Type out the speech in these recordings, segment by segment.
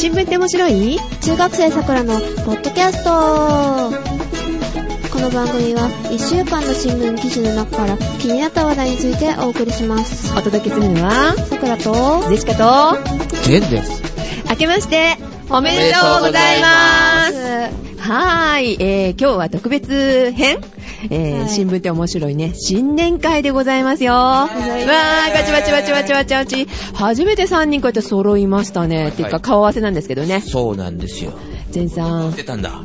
新聞って面白い？中学生さくらのポッドキャストこの番組は1週間の新聞記事の中から気になった話題についてお送りしますお届けするのは、さくらとジェシカと、ジェンです。明けまして、おめでとうございます。はーい、えー、今日は特別編えーはい新聞って面白いね。新年会でございますよ。わー、ガチバチバチバチバチバチ。初めて3人こうやって揃いましたね。っていうか顔合わせなんですけどね。そうなんですよ。全さん出。たんだ。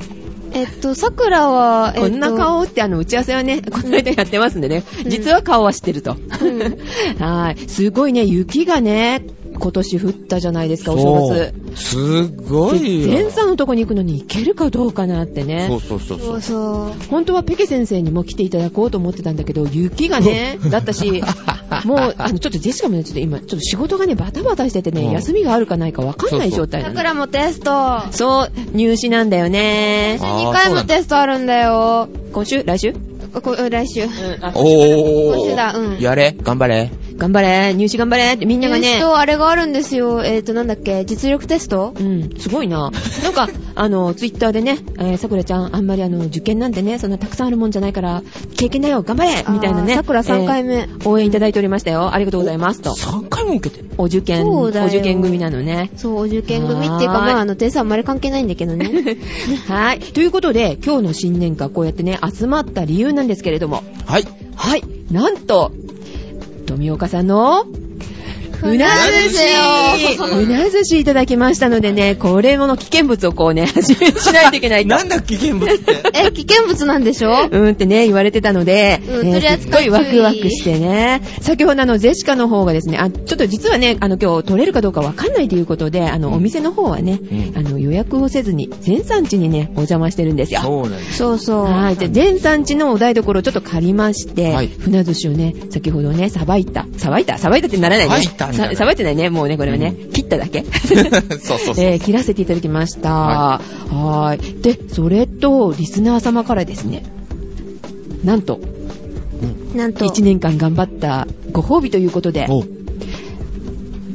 えっとさくらは、えっと、こんな顔ってあの打ち合わせはね、この間やってますんでね。うん実は顔は知ってると。ん はい。すごいね、雪がね、今年降ったじゃないですか、お正月。すごいよ。前さんのとこに行くのに行けるかどうかなってね。そうそうそうそそうう。そう本当はペケ先生にも来ていただこうと思ってたんだけど、雪がね、だったし、もう、あの、ちょっとジェシカもね、ちょっと今、ちょっと仕事がね、バタバタしててね、うん休みがあるかないかわかんない状態なの。もテストそう、入試なんだよね。あー2回もテストあるんだよ今週？来週？こ来週あおー。今週だうんやれ、頑張れ。頑張れ、入試頑張れってみんながね、入試とあれがあるんですよえっとなんだっけ実力テスト？うん、すごいな。なんか、あの、ツイッターでね、えー、さくらちゃん、あんまりあの、受験なんてね、そんなたくさんあるもんじゃないから、経験だよ、頑張れみたいなね。さくら3回目、えー応援いただいておりましたよ。ありがとうございます。と。3回も受けてる。お受験、おそうだよ受験組なのね。そう、お受験組っていうか、まあ、あの、点数あんまり関係ないんだけどね。はい。ということで、今日の新年会、こうやってね、集まった理由なんですけれども、はい。はい。なんと、富岡さんの、うな寿司ような寿司いただきましたのでね、これもの危険物をこうね、始めしないといけないと。なんだ危険物って？え、危険物なんでしょ？うんってね、言われてたので、うんえー取り扱いすっごいワクワクしてね。先ほどあの、ゼシカの方がですね、あ、ちょっと実はね、あの、今日取れるかどうかわかんないということで、あの、お店の方はね、うんあの、予約をせずに、全産地にね、お邪魔してるんですよ。そうなんです。そうそう。はい。じゃあ、全産地のお台所をちょっと借りまして、はい船寿司をね、先ほどね、さばいた。さばいた？さばいたってならないね。さばいたんじゃないささばいてないね。もうね、これはね、う切っただけ。そうそうそう。えー切らせていただきました。ははーい。で、それと、リスナー様からですね、なんと、なんと。1年間頑張ったご褒美ということで、お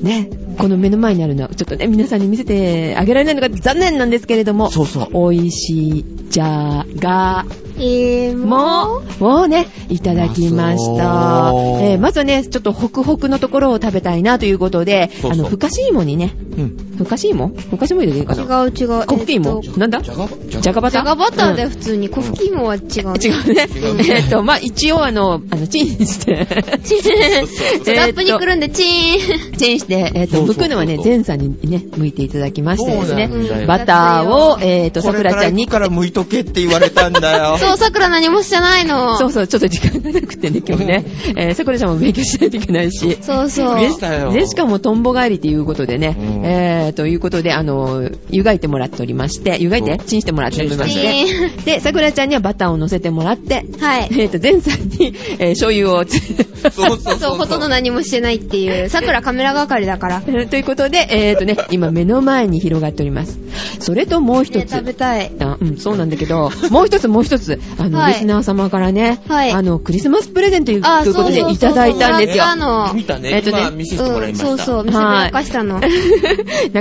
ね、この目の前にあるのは、ちょっとね、皆さんに見せてあげられないのが残念なんですけれども、そうそう。美味しいじゃがえー、ももをね、いただきましうたえーまずはね、ちょっとホクホクのところを食べたいなということで、そうそうあの、ふかし芋にね、うん。ふかし芋？ふかし芋入れていいか違なう違う。コフキ芋？えっなんだ？じゃが、バタとじゃがバター？でうん。普通に、コフキ芋は違う。違うね。えーっと、まあ、一応あの、あの、チンして、チン。そうラップにくるんでチーン。チンして、えーっと、そうそうそう。剥くのはね、前さんにね、剥いていただきましてですね。バターを、えーっと、さくらちゃんに、から剥いとけって言われたんだよ。そう、さくら何もしてないの。そうそう、ちょっと時間がなくてね、今日ね、えー、さくらちゃんも勉強しないといけないし、そうそう。でしたよ。で、しかもトンボ帰りということでね、うん。えー、ということで、あの、湯がいてもらっておりまして、湯がいてチンしてもらっておりましチてン、で、さくらちゃんにはバターを乗せてもらって、はい。えーと、前さんに、えー醤油をつ、そうそうそう。そう、ほとんど何もしてないっていう。さくらカメラ係だから。ね、ということで、えーとね、今目の前に広がっております。それともう一つ。食べたい。あうん、そうなんだけど、もう一つもう一つ、あの、はいリスナー様からね、はいあの、クリスマスプレゼントということでいただいたんですよも。らったの見たね。えっとね今見せてもらいました。うん、そうそう、見せびらかしたの。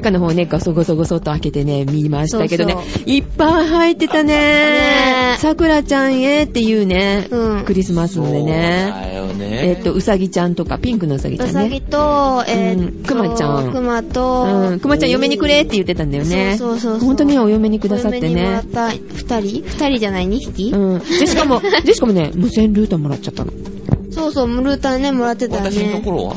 中の方ね、ガソゴソゴソっと開けてね、見ましたけどね。そういっぱい入ってたねね。さくらちゃんへっていうね、うんクリスマスのでね。そうだよね。えっと、うさぎちゃんとか、ピンクのうさぎちゃんうさぎね。と、えーくまちゃんくまと、うん、くまちゃん嫁にくれって言ってたんだよね。そうそうそうそう本当にお嫁にくださってお嫁にもらねっ。た二人？二人じゃない ?2 匹、うん。で、しかも、で、しかもね、無線ルーターもらっちゃったの。そうそう、ムルーターね、もらってたよ私のとね。ころは？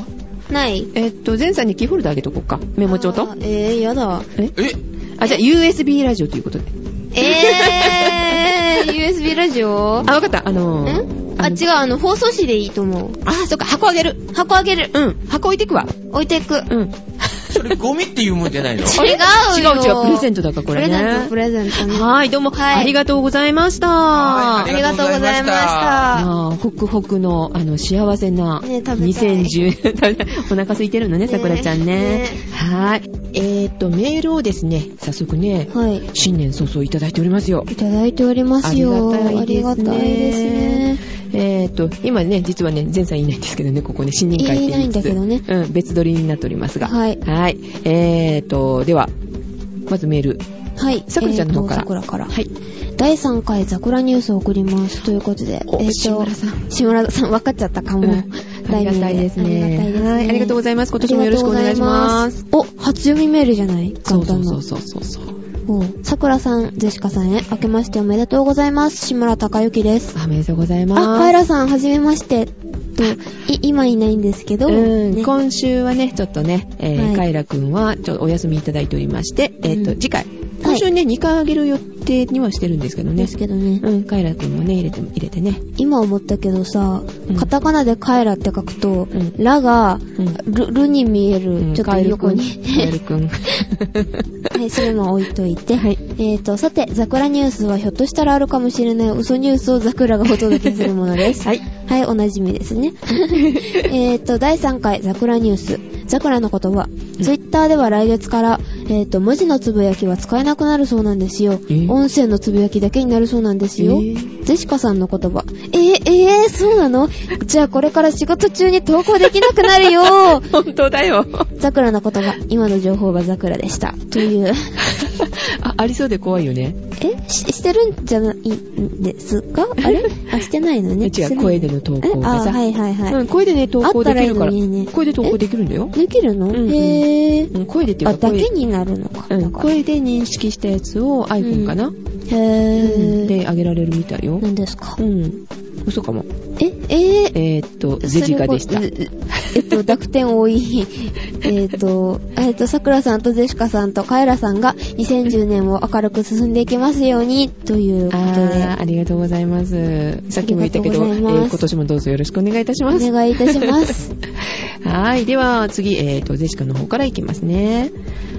ないえっと、前さんにキーホルダーあげとこうか。メモ帳とえー、やだ。え？え？あ、じゃあ USB ラジオということで。えー、USB ラジオ？あ、わかった。あのー、んあ、の違う、あの、放送紙でいいと思う。あ、そっか、箱あげる。箱あげる。うん、箱置いてくわ。置いていく。うん。それゴミっていうもんじゃないの？違うよ。違う違う、プレゼントだからこれね。プレゼント、プレゼントね。はい、どうも、はいありがとうございました。はいありがとうございました。ホクホクの、あの、幸せな、ね食べたい2010、お腹空いてるのね、ねさくらちゃんね。ねはい。えーっと、メールをですね、早速ね、はい。新年早々いただいておりますよ。いただいておりますよ。ありがたいですねありがたいですね。えーっと、今ね、実はね、前さんいないんですけどね、ここね、新年会っていないんだけどねうん、別撮りになっておりますが。はいはい。えーっと、では、まずメール。はい。さくらちゃんの方からえーと桜から。はい。第3回桜ニュースを送ります。ということで、おえーと志村さん志村さん、分かっちゃったかも。ありがたいですね。ありがたいですね。はい。ありがとうございます。今年もよろしくお願いします。お、初読みメールじゃない？そう。そうそうそうそう。おさくらさん、ジェシカさんへ、明けましておめでとうございます。志村隆之です。おめでとうございます。あ、カエラさん、はじめまして。と、い、今いないんですけど、うん、ね今週はね、ちょっとね、えーはいカイラくんは、ちょっとお休みいただいておりまして、えっ、と、うん次回、今週ね、2回あげる予定にはしてるんですけどねです。けどね。うん、カイラくんもね、入れて、入れてね。今思ったけどさ、うんカタカナでカエラって書くと、うんラが、うん。ル、ルに見える、うんちょっと横に。カエルくん。はい、それも置いといて。はい。えーと、さて、ザクラニュースはひょっとしたらあるかもしれない嘘ニュースをザクラがお届けするものです。はい。はい、おなじみですね。えーと、第3回ザクラニュース。ザクラの言葉。ツイッターでは来月から、えーと、文字のつぶやきは使えなくなるそうなんですよ。え音声のつぶやきだけになるそうなんですよ。えージェシカさんの言葉。えー、えー、そうなの？じゃあこれから仕事中に投稿できなくなるよ 本当だよ。ザクラの言葉。今の情報がザクラでした。という。あ、ありそうで怖いよね。えし、してるんじゃないんですか？あれ？あ、してないのね。違う、声での投稿があ、さ。はいはいはい。うん、声でね、投稿できるから。いいね声で投稿できるんだよ。できるの、うんうんへー。うん、声でっていうあ、か、声だけになるのか。うん、声で認識したやつを iPhone かな、へうんー。で、あげられるみたいよ。何ですか？うん。嘘かも。え、えー。えーっと、ゼジカでしたえっと、濁点多い。えっと、えっと、桜さんとジェシカさんとカエラさんが2010年を明るく進んでいきますように、ということであ。りがとうございます。さっきも言ったけど、えー今年もどうぞよろしくお願いいたします。お願いいたします。はい。では、次、えーと、ゼシカの方からいきますね。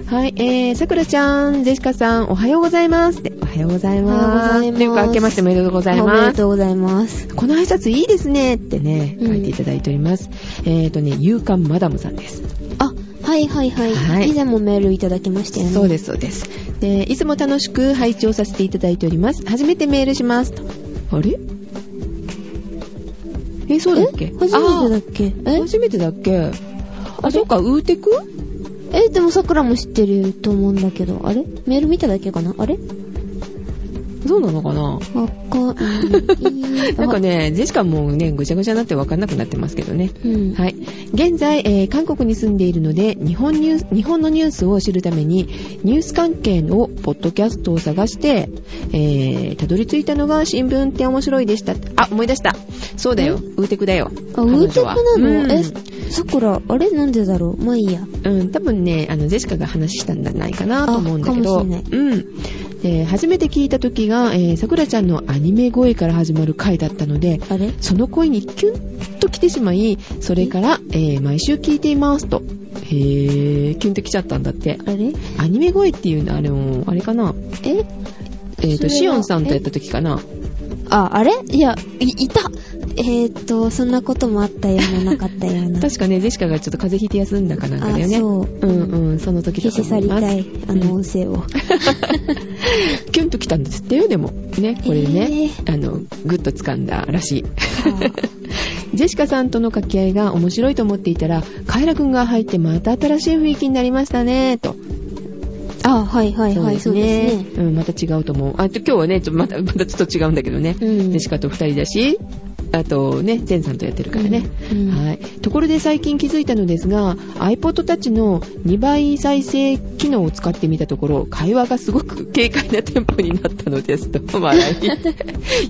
はい。えー、さくらちゃん、ゼシカさん、おはようございます。でおはようございおはようます。ございますというか、明けましておめでとうございおめま。ですとうございます。この挨拶いいですねってね、うん書いていただいております。えーとね、勇敢マダムさんです。あ、はいはいはい。はい。以前もメールいただきましたよね。そうです、そうです。で、いつも楽しく拝聴させていただいております。初めてメールします。とあれ？え、そうだっけ？え？初めてだっけ？え？あ初めてだっけ？あ、そうか、ウーテク？え、でも桜も知ってると思うんだけど、あれ？メール見ただけかな？あれ？そうなのかな？わかんない。なんかね、ジェシカもね、ぐちゃぐちゃになってわかんなくなってますけどね。うん。はい。現在、えー韓国に住んでいるので、日本ニュース、日本のニュースを知るために、ニュース関係のポッドキャストを探して、えー、たどり着いたのが新聞って面白いでした。あ、思い出した。そうだよ。ウーテクだよ。あ、ウーテクなの、彼女はえ、桜、あれなんでだろう？まあいいや。うん、うん、多分ね、あの、ジェシカが話したんじゃないかなと思うんだけど、うん。で、初めて聞いた時が、えー、さくらちゃんのアニメ声から始まる回だったので、その声にキュンと来てしまい、それから、えー毎週聞いていますと。へー、キュンと来ちゃったんだって。あれ？アニメ声っていうのは、あれも、あれかな？え？えっ、と、それはシオンさんとやった時かな。あ、あれ？いや、い、いたえーっと、そんなこともあったような、なかったような。確かね、ジェシカがちょっと風邪ひいて休んだかなんかだよね。あそううんうん、その時だ消し去り。たい、あの音声を。キュンと来たんですってよ、でも。ね、これでね、えあの、ぐっと掴んだらしい。は ジェシカさんとの掛け合いが面白いと思っていたら、カエラくんが入ってまた新しい雰囲気になりましたね、と。あ、はいはいはい、そうですね。うん、また違うと思う。あ、と今日はね、ちょまた、またちょっと違うんだけどね。うんジェシカと二人だし、あとね、ゼンさんとやってるからね。うんうんはい。ところで最近気づいたのですが、iPod Touch の2倍再生機能を使ってみたところ、会話がすごく軽快なテンポになったのです。と、笑い。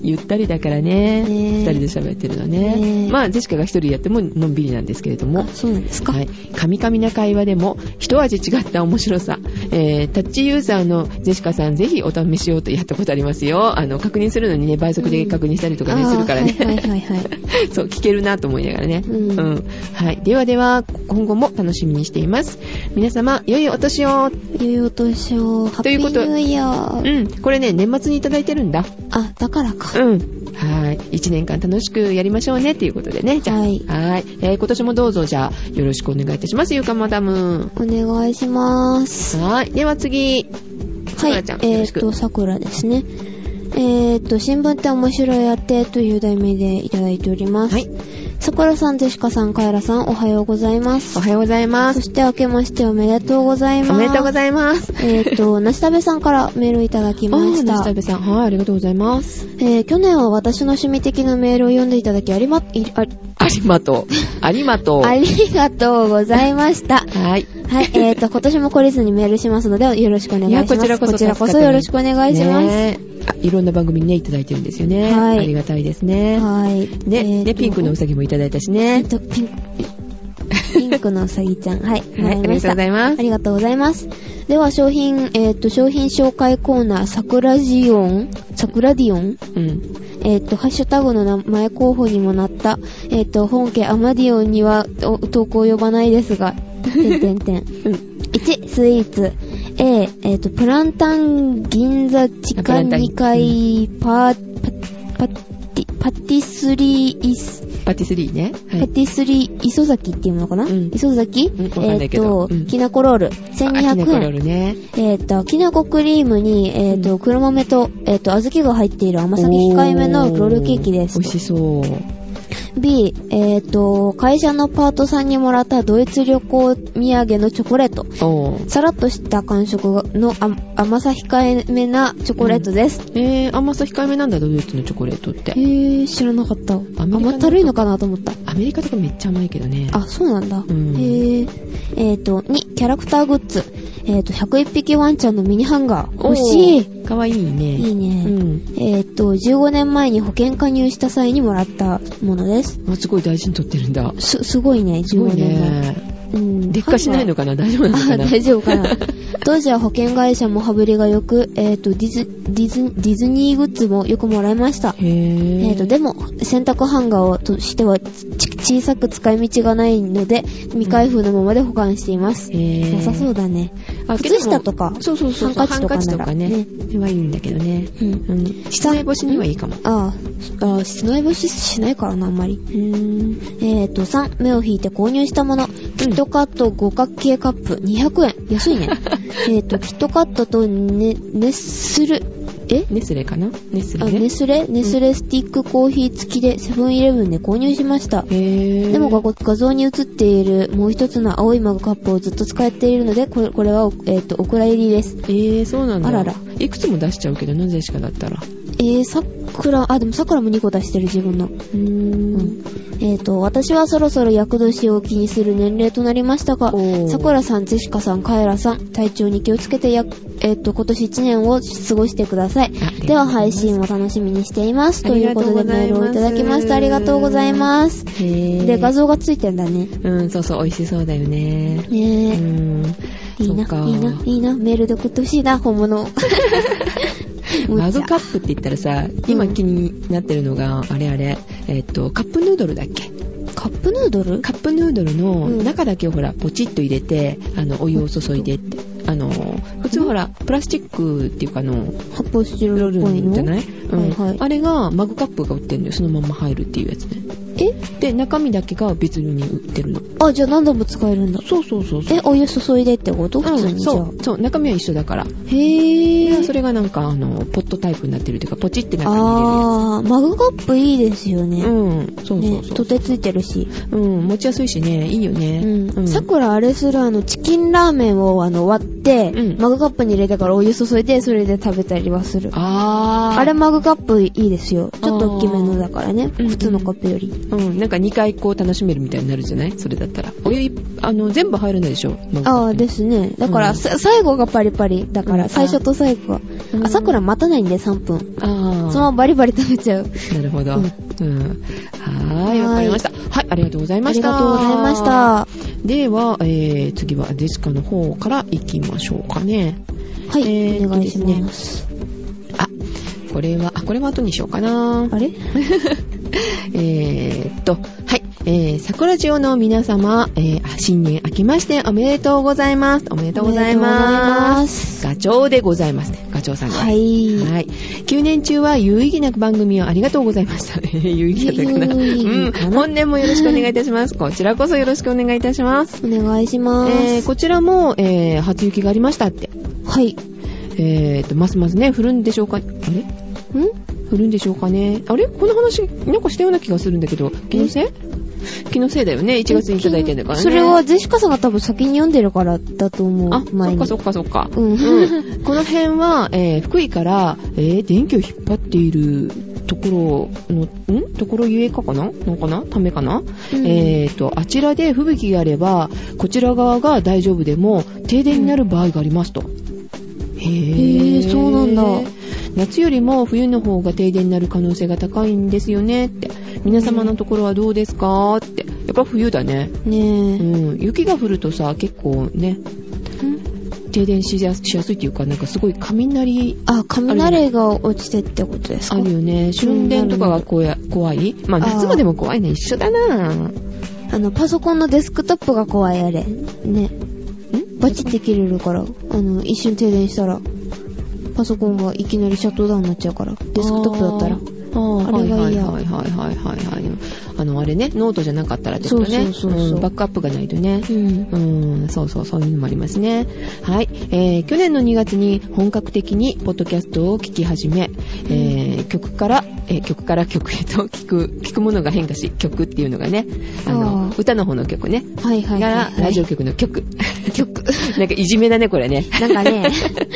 ゆったりだからね。ねえ二人で喋ってるのね。まあ、ジェシカが一人やってものんびりなんですけれどもあ、。そうなんですか。はい。カミカミな会話でも、一味違った面白さ。えー、タッチユーザーのジェシカさん、ぜひお試しようとやったことありますよ。あの、確認するのにね、倍速で確認したりとかね、あーするからね。はいはいはいはい。そう、聞けるなと思いながらね。うんはい。ではでは、今後も楽しみにしています。皆様、良いお年を。良いお年を、ハッピーということニューイヤー。うん。これね、年末にいただいてるんだ。あ、だからか。うん。はい。一年間楽しくやりましょうね、っていうことでね。じゃあ、はいはい。えー今年もどうぞ、じゃあ、よろしくお願いいたします、ゆうかマダム。お願いします。はい。では次。さはいくらちゃん、。よろしく。えーっと、さくらですね。えーっと、新聞って面白いやってという題名でいただいております。はい。さくらさん、ジェシカさん、カエラさん、おはようございます。おはようございまそす。して明けましておめでとうございます。おめでとうごいざいます。えっ、と、なしたべさんからメールいただきましあーた。西田さん、はい、ありがとうございます。えー去年は私の趣味的なメールを読んでいただきありま、いありありがとう。ありがとう。ありがとうございました。はい。はい、えーと、今年も懲りずにメールしますので、よろしくお願いします。こちらこそこちらこそよろしくお願いします。ねあいろんな番組にね、いただいてるんですよね。はいありがたいですね。はい。ね、えーで、ピンクのうさぎもいただいたしね。えっと、ピンク、ピンクのうさぎちゃん。はい、もはい、ありがとう。ございますあ。りがとうございます。では、商品、えっ、と、商品紹介コーナー、サクラジオンサクラディオン？うん。えっ、と、ハッシュタグの名前候補にもなった、えっ、と、本家アマディオンにはお投稿を呼ばないですが、てんてんてん。うん。1、スイーツ。A、えっ、と、プランタン銀座地下プランタン2階パー、パ、パティ、パティスリーイス、パティスリーね。はい。パティスリー、磯崎っていうのかな、うん磯崎、うんわかんないけどうんえっ、と、きなこロール、あきな1200こロー円。ルね。えっ、と、きなこクリームに、えっ、と、黒豆と、えっ、と、小豆が入っている甘さ控えめのロールケーキです美。味しそう。B、えっ、と、会社のパートさんにもらったドイツ旅行土産のチョコレート。おー。さらっとした感触のあ甘さ控えめなチョコレートです。えー、甘さ控えめなんだ、ドイツのチョコレートって。へー、知らなかった。甘ったるいのかなと思った。アメリカとかめっちゃ甘いけどね。あ、そうなんだ。うんへー。えっ、と、2、キャラクターグッズ。えっ、と、101匹ワンちゃんのミニハンガー。欲しい。い。かわいいね。いいね。うん。えっ、と、15年前に保険加入した際にもらったものです。あ、すごい大事に取ってるんだ。す、すごいね、すごい15年前。ね。うん。劣化しないのかな？大丈夫なのあかな？大丈夫かな？当時は保険会社も羽振りが良く、えっ、と、ディズ、ディズ、ディズニーグッズもよくもらいました。へー。えっ、と、でも、洗濯ハンガーをとしてはち小さく使い道がないので、未開封のままで保管しています。へー良さそうだね。あ靴下とかそうそうそう。ハンカチとかならハンカチとかね。はいいんだけどね。うん。うん。室内干しにはいいかも。ああ、ああ、室内干ししないからな、あんまり。うーん。えっ、と、3、目を引いて購入したもの。キットカット五角形カップ200円。安いね。えっと、キットカットとネ、ネスル、え？ネスレかな？ネスレ？あ、ね。ネスレ？ネスレスティックコーヒー付きでセブンイレブンで購入しました。へー。でも画画像に映っているもう一つの青いマグカップをずっと使っているので、これこれは、えっ、と、お蔵入りです。えー、そうなんだ。あらら。いくつも出しちゃうけど、なぜしかだったら。えー、さくら、あ、でもさくらも2個出してる自分の。うーん。えっ、と、私はそろそろ厄年を気にする年齢となりましたがおー、さくらさん、ジェシカさん、カエラさん、体調に気をつけてや、えっ、と、今年1年を過ごしてくださいあ。では、配信を楽しみにしています。あということでメールをいただきました。ありがとうございます。へー。で、画像がついてんだね。うん、そうそう、美味しそうだよね。うねえ、ん。いいな、いいな、いいな、メールで送ってほしいな、本物を。マグカップって言ったらさ、今気になってるのが、あれあれ、えっと、カップヌードルだっけ？カップヌードル？カップヌードルのうん。中だけをほら、ポチッと入れて、あの、お湯を注いでって。あの、普通ほら、プラスチックっていうかあの、発泡スチロールじゃない？うん。はいはい。あれがマグカップが売ってるのよ。そのまま入るっていうやつね。えで、中身だけが別に売ってるの。あ、じゃあ何度も使えるんだ。そうそうそうそう。え、お湯注いでってこと？普通うん、にじゃあ。そう、そう、中身は一緒だから。へぇー。それがなんか、あの、ポットタイプになってるというか、ポチって中に入あー、マグカップいいですよね。うん、そうそうね、そう。とてついてるし。うん、持ちやすいしね、いいよね。うん。さくらあれするあの、チキンラーメンをあの、割って、うんマグカップに入れてからお湯注いで、それで食べたりはする。あー。あれマグカップいいですよ。ちょっと大きめのだからね。うん普通のカップより。うん、なんか2回こう楽しめるみたいになるじゃない？それだったら。お湯い、あの、全部入るのでしょ？ああ、ですね。だから、うんさ最後がパリパリ。だから、うん最初と最後が。うんあ、さくら待たないんで、3分。あー。そのままバリバリ食べちゃう。なるほど。ううんん。はーい、わかりました。はい、ありがとうございあました。りがとうございまし。た。では、えー、次はデスカの方から行きましょうかね。はい、えーお願いします。あ、これは、あ、これは後にしようかな。あれ？えーっと、はい。えー、桜ジオの皆様、えー、あ新年明けましておめでとうございます。おめでとうございま。ますすガチョウでございますね。ガチョウさんが。は。い。はい。9年中は有意義な番組をありがとうございました。有意義だったかなうん。本年もよろしくお願いいたします。こちらこそよろしくお願いいたします。お願いします。えー、こちらも、えー、初雪がありましたって。はい。えーと、ますますね、降るんでしょうか？あれ？ん？降るんでしょうかね。あれ？この話、なんかしたような気がするんだけど、気のせい？気のせいだよね。1月にいただいてんだからね。それは、ジェシカさんが多分先に読んでるからだと思う。あ、そ。っかそっかそっか。うんうんこの辺は、えー福井から、えー電気を引っ張っているところの、ん？ところゆえかかな？のかな？ためかな、うんえーと、あちらで吹雪があれば、こちら側が大丈夫でも、停電になる場合がありますと。へへーーそうなんだ夏よりも冬の方が停電になる可能性が高いんですよねって。皆様のところはどうですか？って。やっぱ冬だね。うねえ。ん。雪が降るとさ、結構ね、停電しやすいっていうか、なんかすごい雷あ、雷が落ちてってことですか？あるよね。春電とかがこや怖い？まあ夏までも怖いね。一緒だなあの、パソコンのデスクトップが怖いあれ。ね。ん？バチって切れるから、あの、一瞬停電したら、パソコンがいきなりシャットダウンになっちゃうから、デスクトップだったら。あーあれが嫌はいはいはいはいはいはい。あの、あれね、ノートじゃなかったらってことね。そうそうそうそうんバックアップがないとね。うん。うん、そうそう、そういうのもありますね。はい。えー、去年の2月に本格的にポッドキャストを聞き始め、えー、曲から、えー曲から曲へと聞く、聞くものが変化し、曲っていうのがね、あの、歌の方の曲ね。はいはいはい、がはい。ら、ラジオ局の曲。曲。なんかいじめだね、これね。なんかね、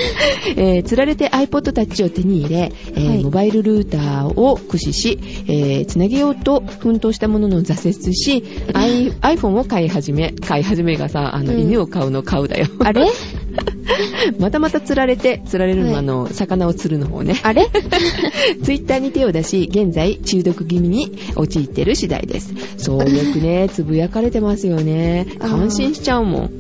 えー、つられて iPod Touch を手に入れ、えーはいモバイルルーターを駆使し、えー、つなげようと奮闘したものの挫折し、iPhone を買い始め、買い始めがさ、あの、うん犬を飼うの買うだよ。あれ？またまた釣られて、釣られるのは、はいあの、魚を釣るの方ね。あれ？ツイッターに手を出し、現在中毒気味に陥ってる次第です。そう、よくね、つぶやかれてますよね。感心しちゃうもん。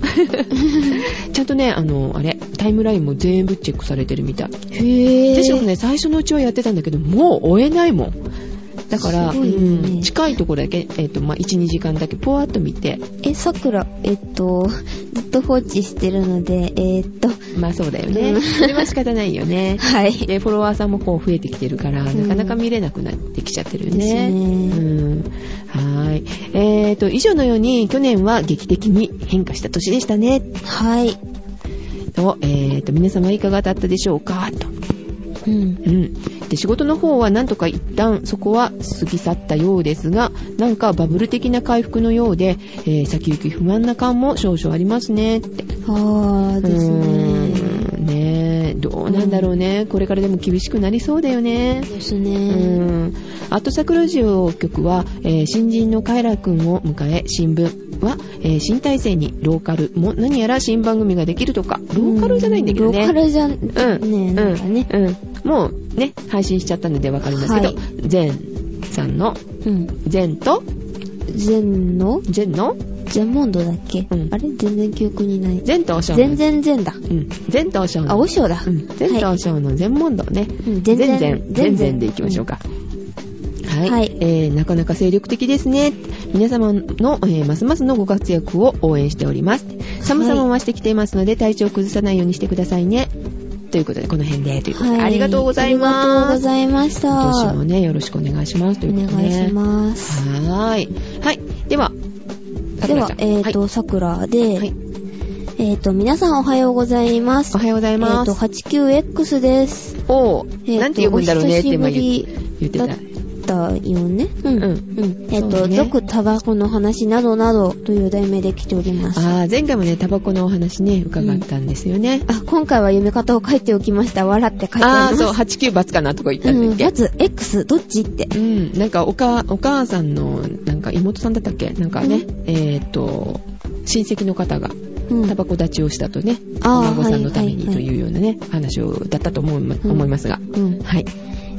ちゃんとね、あの、あれ、タイムラインも全部チェックされてるみたい。へぇー。私もね、最初のうちはやってたんだけど、もう追えないもん。だから、ねうん近いところだけ、えっ、と、まあ、1、2時間だけポワッと見て、え、さくら、えっと、ずっと放置してるので、えっと、まあそうだよね。うんそれは仕方ないよね。はい。で、フォロワーさんもこう増えてきてるから、うんなかなか見れなくなってきちゃってるですね。うね。ん。はーい。えーと、以上のように、去年は劇的に変化した年でしたね。はい。と、えーと、皆様いかがだったでしょうか？と。うん。うん。で、仕事の方はなんとか一旦そこは過ぎ去ったようですが、なんかバブル的な回復のようで、えー先行き不安な感も少々ありますねって。あーですうね。ねえ、どうなんだろうね。これからでも厳しくなりそうだよね。うですね。ん。アットサクラジオ局は、えー新人のカイラくんを迎え、新聞は、えー新体制にローカルも何やら新番組ができるとか、ローカルじゃないんだけどね。ローカルじゃん、うん。ねなんかね。うん。うん。もうね、配信しちゃったのでわかりますけど、はいさんの、うん。ゼンと、全の？ゼンの、全モンドだっけ、うんあれ？全然記憶にない。ゼンとおしょうの。全然全だ。うん。ゼンとおしょうの。あ、おしょうだ。うん。ゼンとおしょうの全問答ね。うん全然、全然全然でいきましょうか。はい、はいえー。なかなか精力的ですね。皆様の、えーますますのご活躍を応援しております。寒さも増してきていますので、体調を崩さないようにしてくださいね。ということで、この辺で、ということで、はい。ありがとうございありがとうます。ございました。今年もね、よろしくお願いします。とおいうことで、ね。願いします。はーい。はい。では、ではえっ、と、さくらで、はい。えっ、と、皆さんおはようございます。おはようございえっ、ます。と、89X です。おー、えーとなんて呼ぶんだろうねって今言ってた。だよね。うん。うんうん。えっ、と、そうね続タバコの話などなどという題名で来ております。ああー、前回もね、タバコのお話ね、伺ったんですよね。今回は読み方を書いておきました。笑って書いてあります。そう、89罰かなとか言ったんうん。だっけ？バツ、X、どっち？って。うん、なんかおか、お母さんの、なんか妹さんだったっけ？なんかね、うえーっと、親戚の方がうんタバコ立ちをしたとね、お孫さんのためにというようなね、話を、だったと思いまうん思いますが。うん。はい。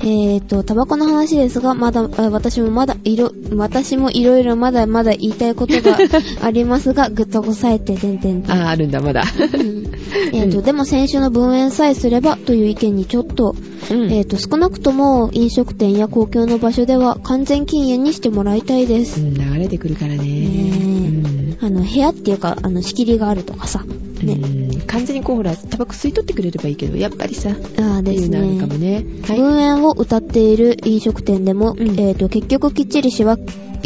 えっ、と、タバコの話ですが、まだ、あ私もまだ、いろ、私もいろいろまだまだ言いたいことが ありますが、ぐっとこさえて、てんてんてん。あー、あるんだ、まだ。えっと、でも先週の分煙さえすればという意見にちょっと、うん。えっ、と、少なくとも飲食店や公共の場所では完全禁煙にしてもらいたいです。うん流れてくるからね。ねあの、部屋っていうか、あの、仕切りがあるとかさ。うんね。うん完全にこう、ほら、タバコ吸い取ってくれればいいけど、やっぱりさ、ああ、ってですいうのあるかもね。ね。はい。分煙を歌っている飲食店でも、うんえっ、と、結局きっちり仕分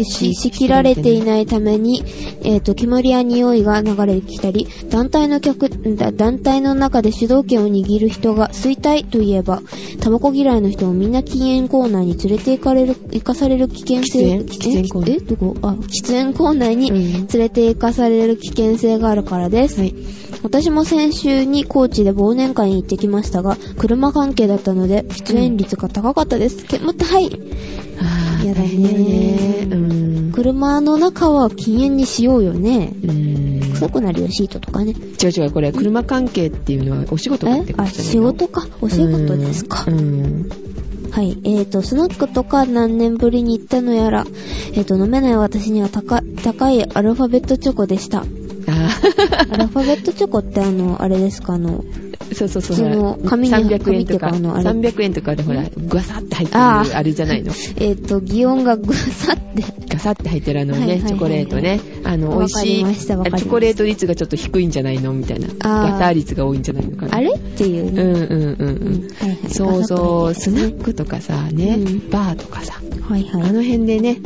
し、仕切られていないために、えっ、と、煙や匂いが流れてきたり、団体の客、だ団体の中で主導権を握る人が衰退といえば、タバコ嫌いの人もみんな禁煙コーナーに連れて行かれる、行かされる危険性、喫煙？喫煙コーナー？え？どこ？あ、喫煙コーナーにうん連れて行かされる危険性があるからです。はい。私も先週に高知で忘年会に行ってきましたが、車関係だったので、出演率が高かったです。けもって、はい。あーやだね。車の中は禁煙にしようよね。うん。臭くなるよ、シートとかね。違う違う、これ、車関係っていうのはお仕事かってえあ、ことじゃない仕事か。お仕事ですか。うん。うんはい。えーと、スナックとか何年ぶりに行ったのやら、えーと、飲めない私には高高いアルファベットチョコでした。あ アルファベットチョコってあの、あれですか、あの、ーそうそうそう。普通の紙に300円とか、あのあれ300円とかでほら、ガサって入ってるあーあれじゃないの？えーと、擬音がぐさって。ガサって入ってるあのね、はいはいはいはいチョコレートね。あの、美わ味しい。チョコレート率がちょっと低いんじゃないの？みたいな。バター率が多いんじゃないのかな？あれ？っていうね。うんうんうんううんん。はいはい。そうそう、スナね。ックとかさ、ね、うんバーとかさ、はいはい。あの辺でね、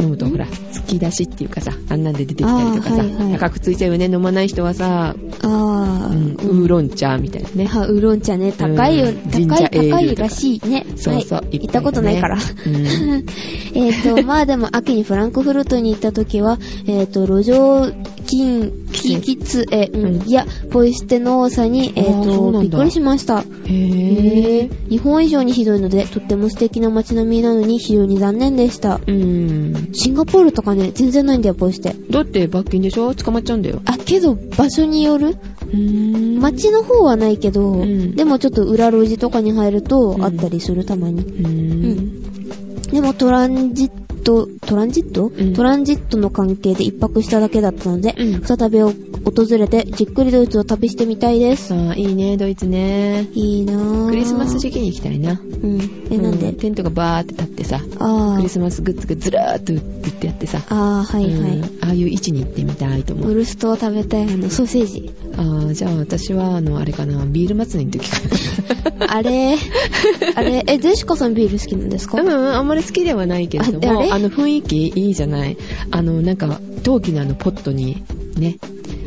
飲むとほら、突き出しっていうかさ、あんなんで出てきたりとかさ、はいはい高くついちゃうよね、飲まない人はさ、あー、うん、ウーロン茶みたいなね。は、ウーロン茶ね。高いよ、うん高い、高いらしいね。そうそう、はい。行ったことないから。うん えっと、まあでも秋にフランクフルトに行った時は、えっ、と、路上金、キキツエ、うん、や、ポイ捨ての多さに、えーと、びっくりしました。へぇー。日本以上にひどいので、とっても素敵な街並みなのに非常に残念でした。うん。シンガポールとかね、全然ないんだよ、ポイ捨て。だって罰金でしょ？捕まっちゃうんだよ。あ、けど、場所による？うーん街の方はないけど、うんでもちょっと裏路地とかに入るとうんあったりする、たまに。うーん。でもトランジット、トランジット、うんトランジットの関係で一泊しただけだったので、うん再び訪れてじっくりドイツを旅してみたいです。さあ、いいね、ドイツね。いいなぁ。クリスマス時期に行きたいな。うん。え、なんで、うテントがバーって立ってさ、あー。クリスマスグッズがずらーっと売ってやってさ、あー、はいはい。うんああいう位置に行ってみたいと思う。ブルストを食べたい、あの、ソーセージ。ああ、じゃあ私は、あの、あれかな、ビール祭りの時かあれ、あれ、え、デシカさんビール好きなんですか？な。うん、あんまり好きではないけれども、ああれ？あの雰囲気いいじゃない。あの、なんか、陶器のあのポットに、ね、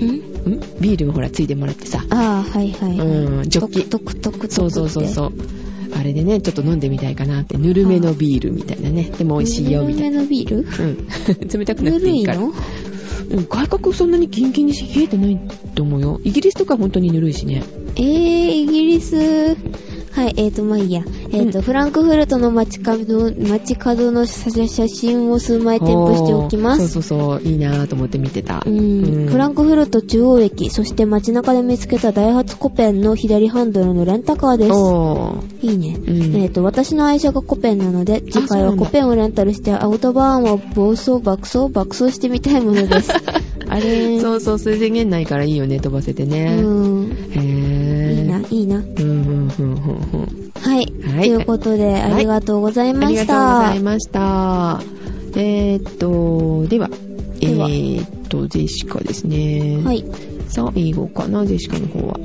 ん？ん？ビールをほらついてもらってさ、あー、はいはいはい。うんジョッキトクトクトクそうそうそうそう。あれでね、ちょっと飲んでみたいかなって、ぬるめのビールみたいなね。でも美味しいよ、みたいな。ぬるめのビール？うん。冷たくなぬくていいから。るいの？うん、外国そんなにキンキンに冷えてないと思うよ。イギリスとか本当にぬるいしね。えー、イギリス。はい、えーと、まあいいや。えーと、うんフランクフルトの街角、街角の写写真を数枚添付しておきます。そうそうそう、いいなぁと思って見てた。うんうんフランクフルト中央駅、そして街中で見つけたダイハツコペンの左ハンドルのレンタカーです。おー。いいね。うんえっ、と、私の愛車がコペンなので、次回はコペンをレンタルして、アウトバーンを暴走、爆走、爆走してみたいものです。あれそうそう、それ制限ないからいいよね、飛ばせてね。うん。へー。いいな、いいな。うん、うん、うん、うん、うん。はい。はいということで、ありがとうございまありがとうした。ございました。えーっと、では、えではーっと、ジェシカですね。はい。最後かな、ジェシカの方は。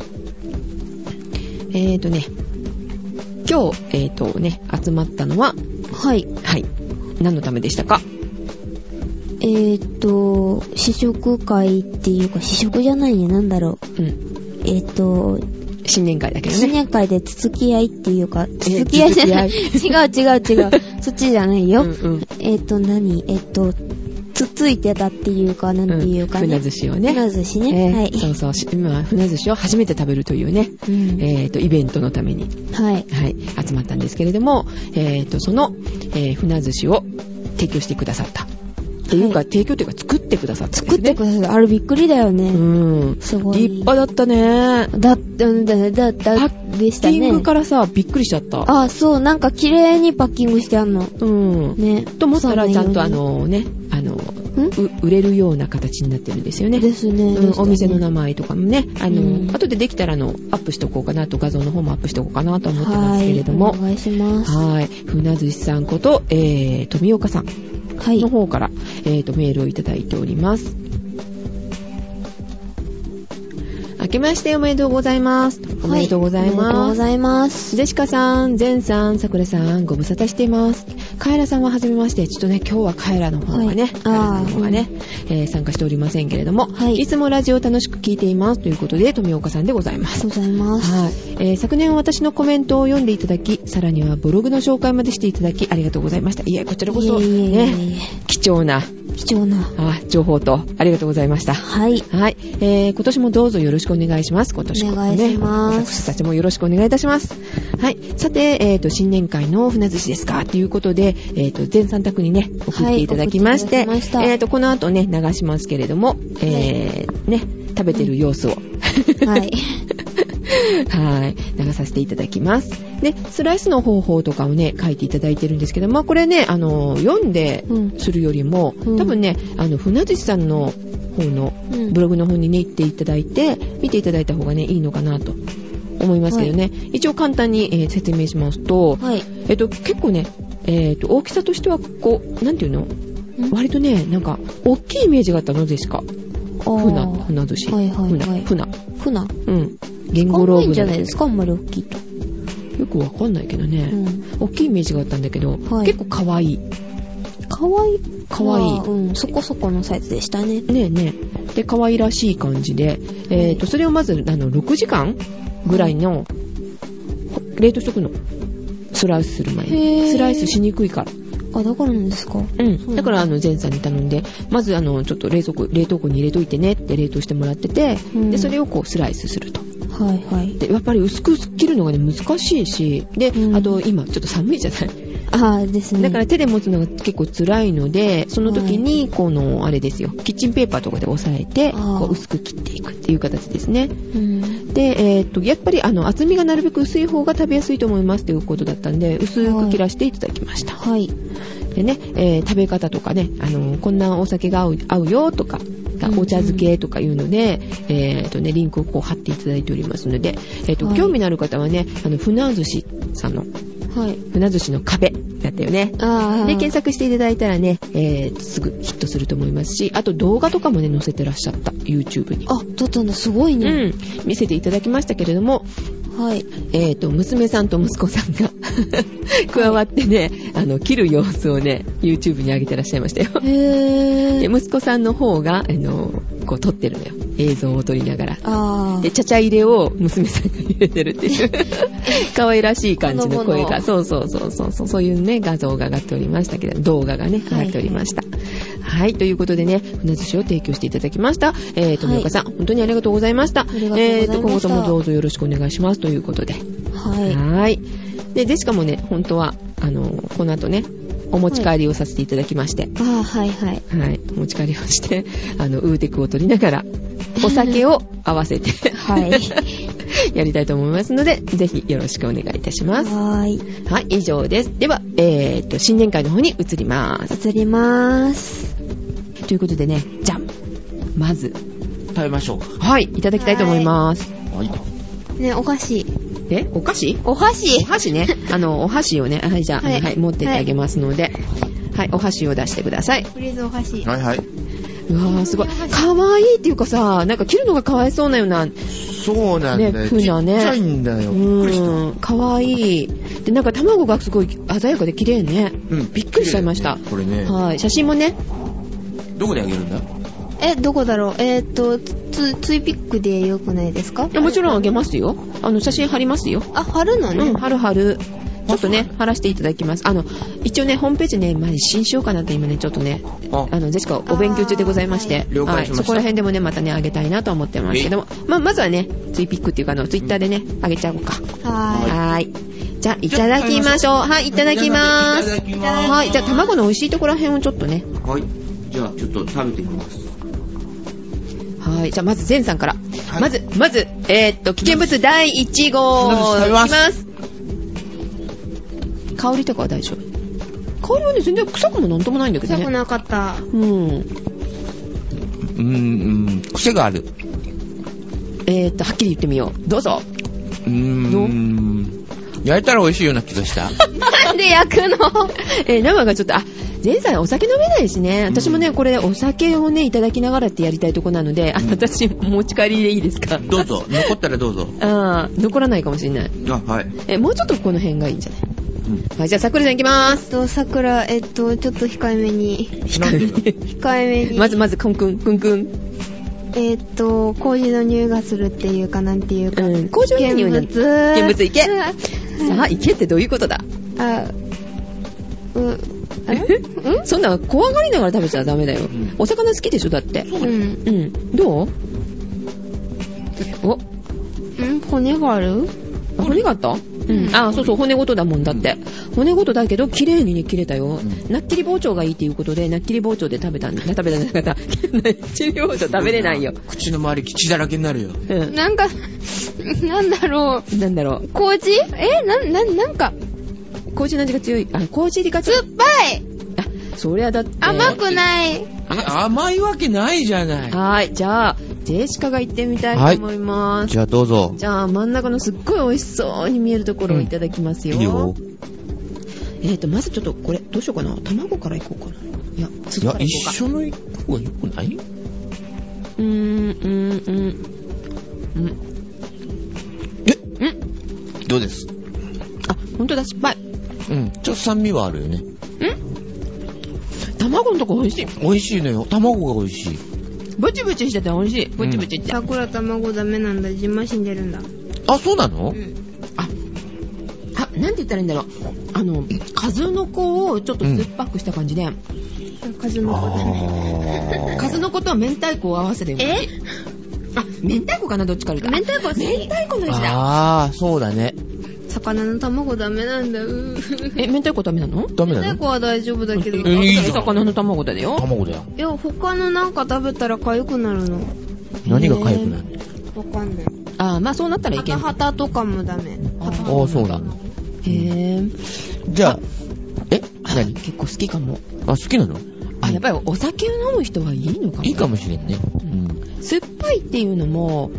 えーっとね、今日、えーっとね、集まったのは、はい。はい。何のためでしたか？えーっと、試食会っていうか、試食じゃないね、なんだろう。うん。えーっと、新年会だけど新ね。年会でつつき合いっていうか、つつき合いじゃない。違う違う違う。そっちじゃないよ。うんうん。えーっと、何？えーっと、つついてたっていうか、なんていうかね。船寿司をね。船寿司ね。えーはい。そうそうし。今、船寿司を初めて食べるというね、うんえーっと、イベントのために、はい。はい、集まったんですけれども、えーっと、その、えー船寿司を提供してくださった。っていうか、はい提供というか、作ってくださっね。作ってください。あれびっくりだよね。うん。すごい。立派だったね。だ、だ、だ、だ、だ、でしたパッキングね。からさ、びっくりしちゃった。あ、そう、なんか綺麗にパッキングしてあんの。うん。ね。と思ったら、ちゃんとあんのね、あの、売れるような形になってるんですよね。ですね。うんお店の名前とかもね、あの、うん後でできたらあの、アップしておこうかなと、画像の方もアップしておこうかなと思ってますけれどもはい。お、願いします。はい。船寿司さんこと、えー、富岡さんはいの。方から、えーと、メールをいただいております。明けましておめでとうございます。おめでとうございはおめでとうます。ございます。ジェシカさん、ゼンさん、さくらさん、ご無沙汰しています。カエラさんは初めまして、ちょっとね、今日はカエラの方がね、はいカエラさんの方がね、えー参加しておりませんけれども、はいいつもラジオを楽しく聞いていますということで、富岡さんでございます。ございます。はい、えー昨年私のコメントを読んでいただき、さらにはブログの紹介までしていただき、ありがとうございました。いや、こちらこそ、いえ貴重な、貴重な。あ情報と、ありがとうございました。はい。はい、えー、今年もどうぞよろしくお願いします。今年も、ね、お願いします私たちもよろしくお願いいたします。はい。さて、えっ、と、新年会の船寿司ですか？ということで、えっ、と、全3択にね、送っていただきまして、はいしたえっ、と、この後ね、流しますけれども、えー、ね、食べてる様子を。はい。はい。流させていただきます。で、スライスの方法とかをね、書いていただいてるんですけど、まあこれね、あの、読んでうんするよりも、うん多分ね、あの、船寿司さんの方のうんブログの方にね、行っていただいて、見ていただいた方がね、いいのかなと思いますけどね。一応簡単に、えー説明しますと、はい。えっと、結構ね、えっと、大きさとしては、こう、なんていうの？割とね、なんか、大きいイメージがあったの？でしか。船、船寿司。はいはいはい船、船。船。うん。言語考ローグえんじゃないですか？あんまり大きいと。よくわかんないけどね、うん。大きいイメージがあったんだけど、はい結構可愛い。かわい？い。かわいいまあうん、そこそこのサイズでしたね。ねえねえ。で、可愛らしい感じで、えっ、と、それをまず、あの、6時間ぐらいの、冷凍しとくの。スライスする前へに。ースライスしにくいから。あ、だからなんですか？うん。だから、あの、前さんに頼んで、まず、あの、ちょっと冷蔵庫、冷凍庫に入れといてねって冷凍してもらってて、うんで、それをこう、スライスすると。はいはい。で、やっぱり薄く切るのがね、難しいし、で、うんあと、今、ちょっと寒いじゃないああ、ですね。だから手で持つのが結構辛いので、その時に、この、あれですよ、キッチンペーパーとかで押さえて、こう薄く切っていくっていう形ですね。うん。で、えーっと、やっぱりあの、厚みがなるべく薄い方が食べやすいと思いますということだったんで、薄く切らせていただきました。はい。でね、えー食べ方とかね、あの、こんなお酒が合う合うよとか、うんお茶漬けとかいうので、えーっとね、リンクをこう貼っていただいておりますので、えーっと、はい興味のある方はね、あの、船寿司さんの、はい。船寿司の壁だったよね。ああ。で、検索していただいたらね、えーすぐヒットすると思いますし、あと動画とかもね、載せてらっしゃった、YouTube に。あ、だったんだ、すごいうね。ん、見せていただきましたけれども、はい。えーと、娘さんと息子さんが 加わってね、あの、切る様子をね、YouTube に上げてらっしゃいましたよ。で、へー。息子さんの方が、あの、こう撮ってるのよ。映像を撮りながら。あで、ちゃちゃ入れを娘さんが入れてるっていう、可愛らしい感じの声が、そうそうそうそうそう、そういうね、画像が上がっておりましたけど、動画がね、上がっておりました。はい、ということでね、船寿司を提供していただきました。えー、富岡さん、本当にありがとうございました。りがとうございましたえーと、今後ともどうぞよろしくお願いしますということで。あ。はい。はい。で、で、しかもね、本当は、あの、この後ね、お持ち帰りをさせていただきまして、ああ、はいはい。はい、お持ち帰りをして、あの、ウーテクを取りながら、お酒を合わせて、はい。やりたいと思いますので、ぜひよろしくお願いいたします。はーい。はい、以上です。では、えー、と、新年会の方に移ります。移りまーす。ということでね、じゃん。まず、食べましょうか。はい、いただきたいと思います。はい。ね、お菓子。え、お菓子？お箸お箸ね。あの、お箸をね、はい、じゃあ、は、はいい持ってってあげますので、はい、お箸を出してください。フリーズお箸。はいはい。うわー、すごい。かわいいっていうかさ、なんか切るのがかわいそうなような、そうなんだよ。ねふなねちっちゃいんだうよ。びっくりした。ーん、かわいい。で、なんか卵がすごい鮮やかで綺麗ね。うんびっくりしちゃいました。これね。はい、写真もね、どこであげるんだ？え、どこだろう？えーっと、つ、ツイピックでよくないですか？いやもちろんあげますよ。あの、写真貼りますよ。あ、貼るのね？うん、貼る貼る。ちょっとね、貼らせていただきます。あの、一応ね、ホームページね、前に新しようかなって今ね、ちょっとね、ああの、ジェシカお勉強中でございまして、了解しましたそこら辺でもね、またね、あげたいなと思ってますけども、まあ、まずはね、ツイピックっていうかあの、ツイッターでね、あげちゃおうか。ははーい。じゃあ、いただきましょう。はい、いただきまーす。いただきます。はい、じゃあ、卵の美味しいところら辺をちょっとね。はい。じゃあ、ちょっと食べてみます。はい、じゃあ、まず、ゼンさんから。はいまず、まず、えーっと、危険物第1号。食べますいきます。香りとかは大丈夫香りはね、全然臭くもなんともないんだけどね。臭くなかった。うん。うーん、癖がある。えーっと、はっきり言ってみよう。どうぞ。うーん。焼いたら美味しいような気がした。な んで焼くの えー生がちょっと、あ、前菜お酒飲めないしね。私もね、これお酒をね、いただきながらってやりたいとこなので、あうん私、持ち帰りでいいですか？どうぞ。残ったらどうぞ。あー残らないかもしれない。あ、はい。え、もうちょっとこの辺がいいんじゃない？うん。はい、じゃあ、桜ちゃんいきまーす。えっと、桜、えっと、ちょっと控えめに。控えめに。まずまず、くんくん、くんくん。えっと、麹の匂いがするっていうか、なんていうか。うん、麹の匂いなん現物。現物いけあさあ、いけってどういうことだ？あ、う、あれ？そんな怖がりながら食べちゃダメだよ。ん。お魚好きでしょ？だって。うん。うん。どう？お、うん？骨がある？あ骨があった？うん。あ、そうそう、骨ごとだもんだって。骨ごとだけど、綺麗にね、切れたよ。んなっきり包丁がいいっていうことで、なっきり包丁で食べたんだ。食べたんじゃなかっきり包丁食べれないよ。口の周り血だらけになるよ。うん。なんか、なんだろう。なんだろう。麹？え？な、な、なんか、麹の味が強い。あ、麹入りが強い。酸っぱいあ、そりゃだって。甘くない。え甘いわけないじゃない。はーい。じゃあ、ジェシカが行ってみたいと思います。じゃあどうぞ。じゃあ、真ん中のすっごい美味しそうに見えるところをいただきますよ。いいよ。えーと、まずちょっとこれ、どうしようかな。卵からいこうかな。いや、次か、らいこうか。一緒の行く方がよくない？うーん、うーん、ん。うん。えうん。どうです？あ、ほんとだ、失敗。うん。ちょっと酸味はあるよね。卵のとこ美味しい。美味しいのよ。卵が美味しい。ブチブチしてて美味しい。ブチブチって。桜卵ダメなんだ。じんましんでるんだ。あ、そうなの？あ、あ、なんて言ったらいいんだろう。あの、数の子をちょっと酸っぱくした感じで、数の子ダメ。あ数の子と明太子を合わせてえ？あ、明太子かなどっちから言うと。明太子好き明太子の味だ。あー、そうだね。魚の卵ダメなんだ。うーえ、明太子ダメなの？ダメなの？明太子は大丈夫だけど。えいいじゃん魚の卵だよ。卵だよ。いや、他のなんか食べたら痒くなるの。何が痒くなるわかんない。あー、まあそうなったらいハけん。へタハタとかもダメ。あそうなんだ。ー。じゃあ、え？あ何？結構好きかも。あ、好きなの？あ、やっぱりお酒を飲む人はいいのかも。いいかもしれんね。うん。酸っぱいっていうのも、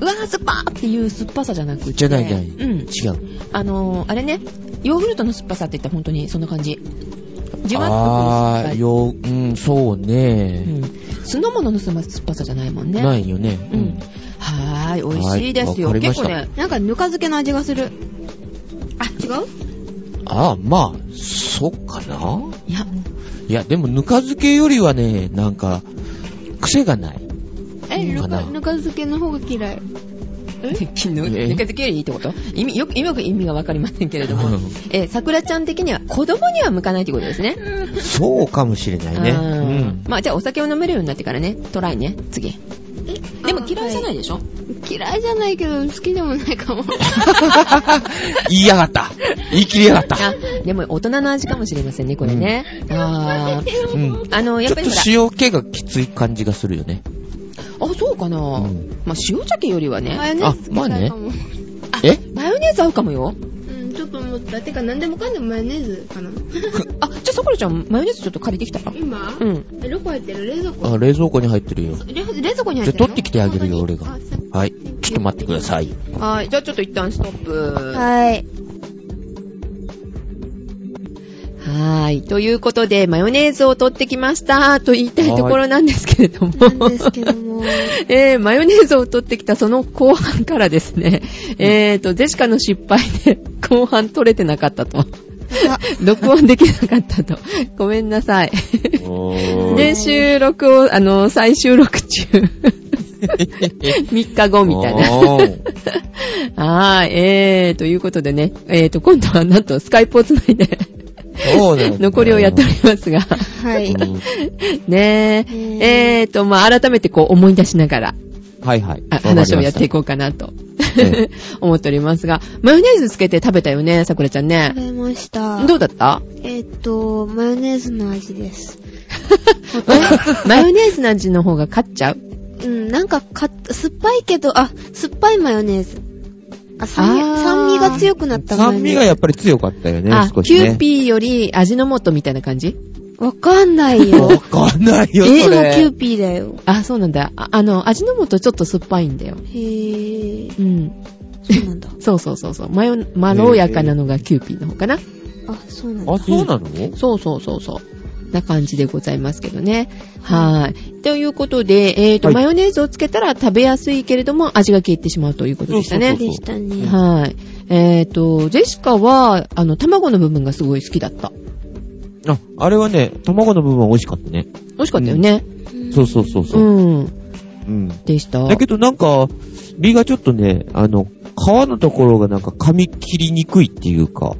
うわー酸っぱーっていう酸っぱさじゃなくて。じゃないじゃないうん。違う。あのー、あれね、ヨーグルトの酸っぱさって言ったら本当にそんな感じ。じわっとくる酸っあー、ぱい。よ、うん、そううね。ん。酢の物の酸っぱさじゃないもんね。ないよね。うん。はーい、美味しいですよ。結構ね、なんかぬか漬けの味がする。あ、違う？あー、まあ、そっかな。いや、いや、でも、ぬか漬けよりはね、なんか、癖がない。え、ぬか、かなぬか漬けの方が嫌い。ぬかえ？漬けよりいいってこと？意味、よく、よく意味がわかりませんけれどもうん。えー、桜ちゃん的には子供には向かないってことですね。そうかもしれないね。あうーん。まあ、じゃあお酒を飲めるようになってからね、トライね、次。でも嫌いじゃないでしょ、嫌いじゃないけど、好きでもないかも。言いやがった。言い切りやがった。あ、でも大人の味かもしれませんね、これね。あーうん。あの、やちょっとっぱりほら、塩気がきつい感じがするよね。あ、そうかな、うんまあ、塩鮭よりはね、マヨネーズ好きだかも。え？マヨネーズ合うかもよ。うん、ちょっと思った。てか、何でもかんでもマヨネーズかな。あ、じゃあ、さくらちゃん、マヨネーズちょっと借りてきたら？今？うん。え、どこ入ってる？冷蔵庫？あ、冷蔵庫に入ってるよ。冷冷蔵庫に入じゃあってるの？取ってきてあげるよ、俺がはい。ちょっと待ってください。はい。じゃあ、ちょっと一旦ストップ。はい。はい。ということで、マヨネーズを取ってきました、と言いたいところなんですけれども。なんですけども。えー、マヨネーズを取ってきたその後半からですね、えーと、ジェシカの失敗で 後半取れてなかったと。録音できなかったと。ごめんなさい。で、収録を、あの、再収録中。3日後みたいな。はい、えー、ということでね、えーと、今度はなんとスカイプをつないで、そうね残りをやっておりますが、はい。う んねうんえ、えーと、まあ、改めてこう思い出しながら、はいはい。あ話をやっていここうかなとえ、思っておりますが、マヨネーズつけて食べたよね、さくらちゃんね。食べました。どうだった？えーっと、マヨネーズの味です。マヨネーズの味の方が勝っちゃう？うん、なんかか、酸っぱいけど、あ、酸っぱいマヨネーズ。あ、酸味あー酸味が強くなったマヨネーズ。酸味がやっぱり強かったよね、あ、少しね。キューピーより味の素みたいな感じ？わかんないよ。わかんないよ、えそもキューピーだよ。あ、そうなんだ。ああの、味の素ちょっと酸っぱいんだよ。へー。うん。そうなんだ。そうそうそうそう。まよ、まろやかなのがキューピーの方かな。あ、そうなんだ。あ、そうなの？そうそうそうそう。な感じでございますけどね。はい。ということで、えっ、と、はいマヨネーズをつけたら食べやすいけれども、味が消えてしまうということでしたね。そうでしたね。はい。えっ、と、ジェシカは、あの、卵の部分がすごい好きだった。あ、あれはね、卵の部分は美味しかったね。美味しかったよね。そうそうそうそうう。ん。うん。でした。だけどなんか、身がちょっとね、あの、皮のところがなんか噛み切りにくいっていうか、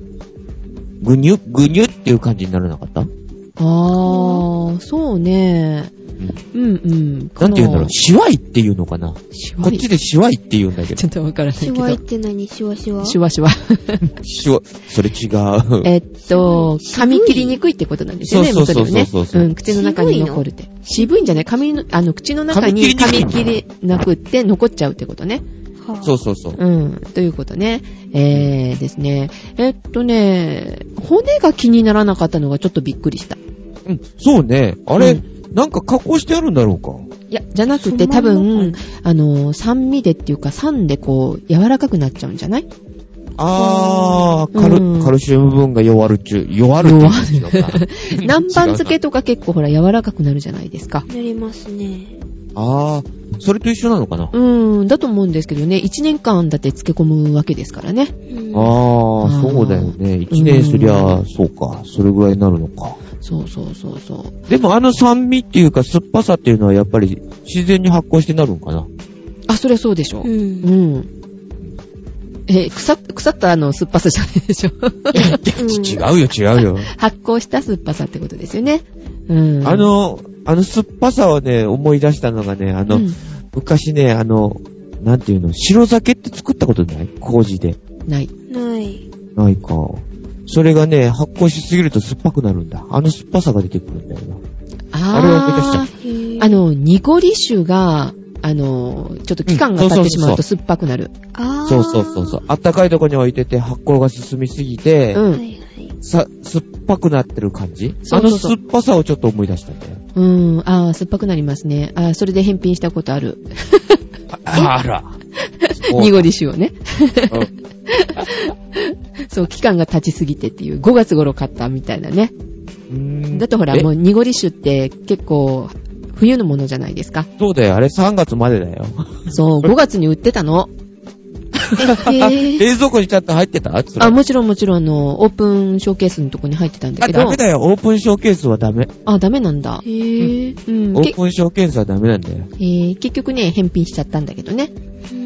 ぐにゅ、ぐにゅっていう感じにならなかった？あー、そうね。うんうん。なんて言うんだろう、シワイっていうのかなシワイこっちでシワイって言うんだけど。ちょっとわからないけど。シワイって何シワシワシワシワ。シワ、それ違う。えっと、噛み切りにくいってことなんですよね、そうそうそうそうそうそううん、口の中に残るって。渋いんじゃない？髪の、あの、口の中に噛噛み切りなくって残っちゃうってことね。はそうそうそう。うん、ということね。えーですね。えっとね、骨が気にならなかったのがちょっとびっくりした。うん、そうね。あれ、うんなんか加工してあるんだろうか。いや、じゃなくて多分、あの、酸味でっていうか酸でこう、柔らかくなっちゃうんじゃない？あー、カル、うんカルシウム分が弱るっちゅう、弱るっていうのか。南蛮漬けとか結構ほら柔らかくなるじゃないですか。なりますね。あー、それと一緒なのかな？うん、だと思うんですけどね、1年間だって漬け込むわけですからね。うんああーー、そうだよね。一年すりゃ、そうか。それぐらいになるのか。そうそうそうそう。でもあの酸味っていうか酸っぱさっていうのはやっぱり自然に発酵してなるのかな。あ、そりゃそうでしょ。う。うんん。え、腐っ、腐ったあの酸っぱさじゃないでしょ。うん違うよ、違うよ。発酵した酸っぱさってことですよね。うん。あ、の、あの酸っぱさをね、思い出したのがね、あの、うん昔ね、あの、なんていうの、白酒って作ったことない？麹で。ない。ない。ないか。それがね、発酵しすぎると酸っぱくなるんだ。あの酸っぱさが出てくるんだよな。ああれを思い出したあ、の、濁り酒が、あの、ちょっと期間が経ってしまうと酸っぱくなる。そうそうそうそう。あったかいとこに置いてて発酵が進みすぎて、うん。さ、酸っぱくなってる感じ？そうそうそうあの酸っぱさをちょっと思い出したんだよ。うん。ああ、酸っぱくなりますね。ああ、それで返品したことある。ああら。濁り酒をね。うんそう、期間が経ちすぎてっていう、5月頃買ったみたいなね。うーんだとほら、え？もう濁り酒って結構、冬のものじゃないですか。そうだよ、あれ3月までだよ。そう、5月に売ってたの。へ ぇ冷蔵庫にちゃんと入ってた？あ、もちろんもちろん、あの、オープンショーケースのとこに入ってたんだあ、けど。ダメだよ。オープンショーケースはダメ。あ、ダメなんだ。へぇうん。けオープンショーケースはダメなんだよ。えー結局ね、返品しちゃったんだけどね。うん。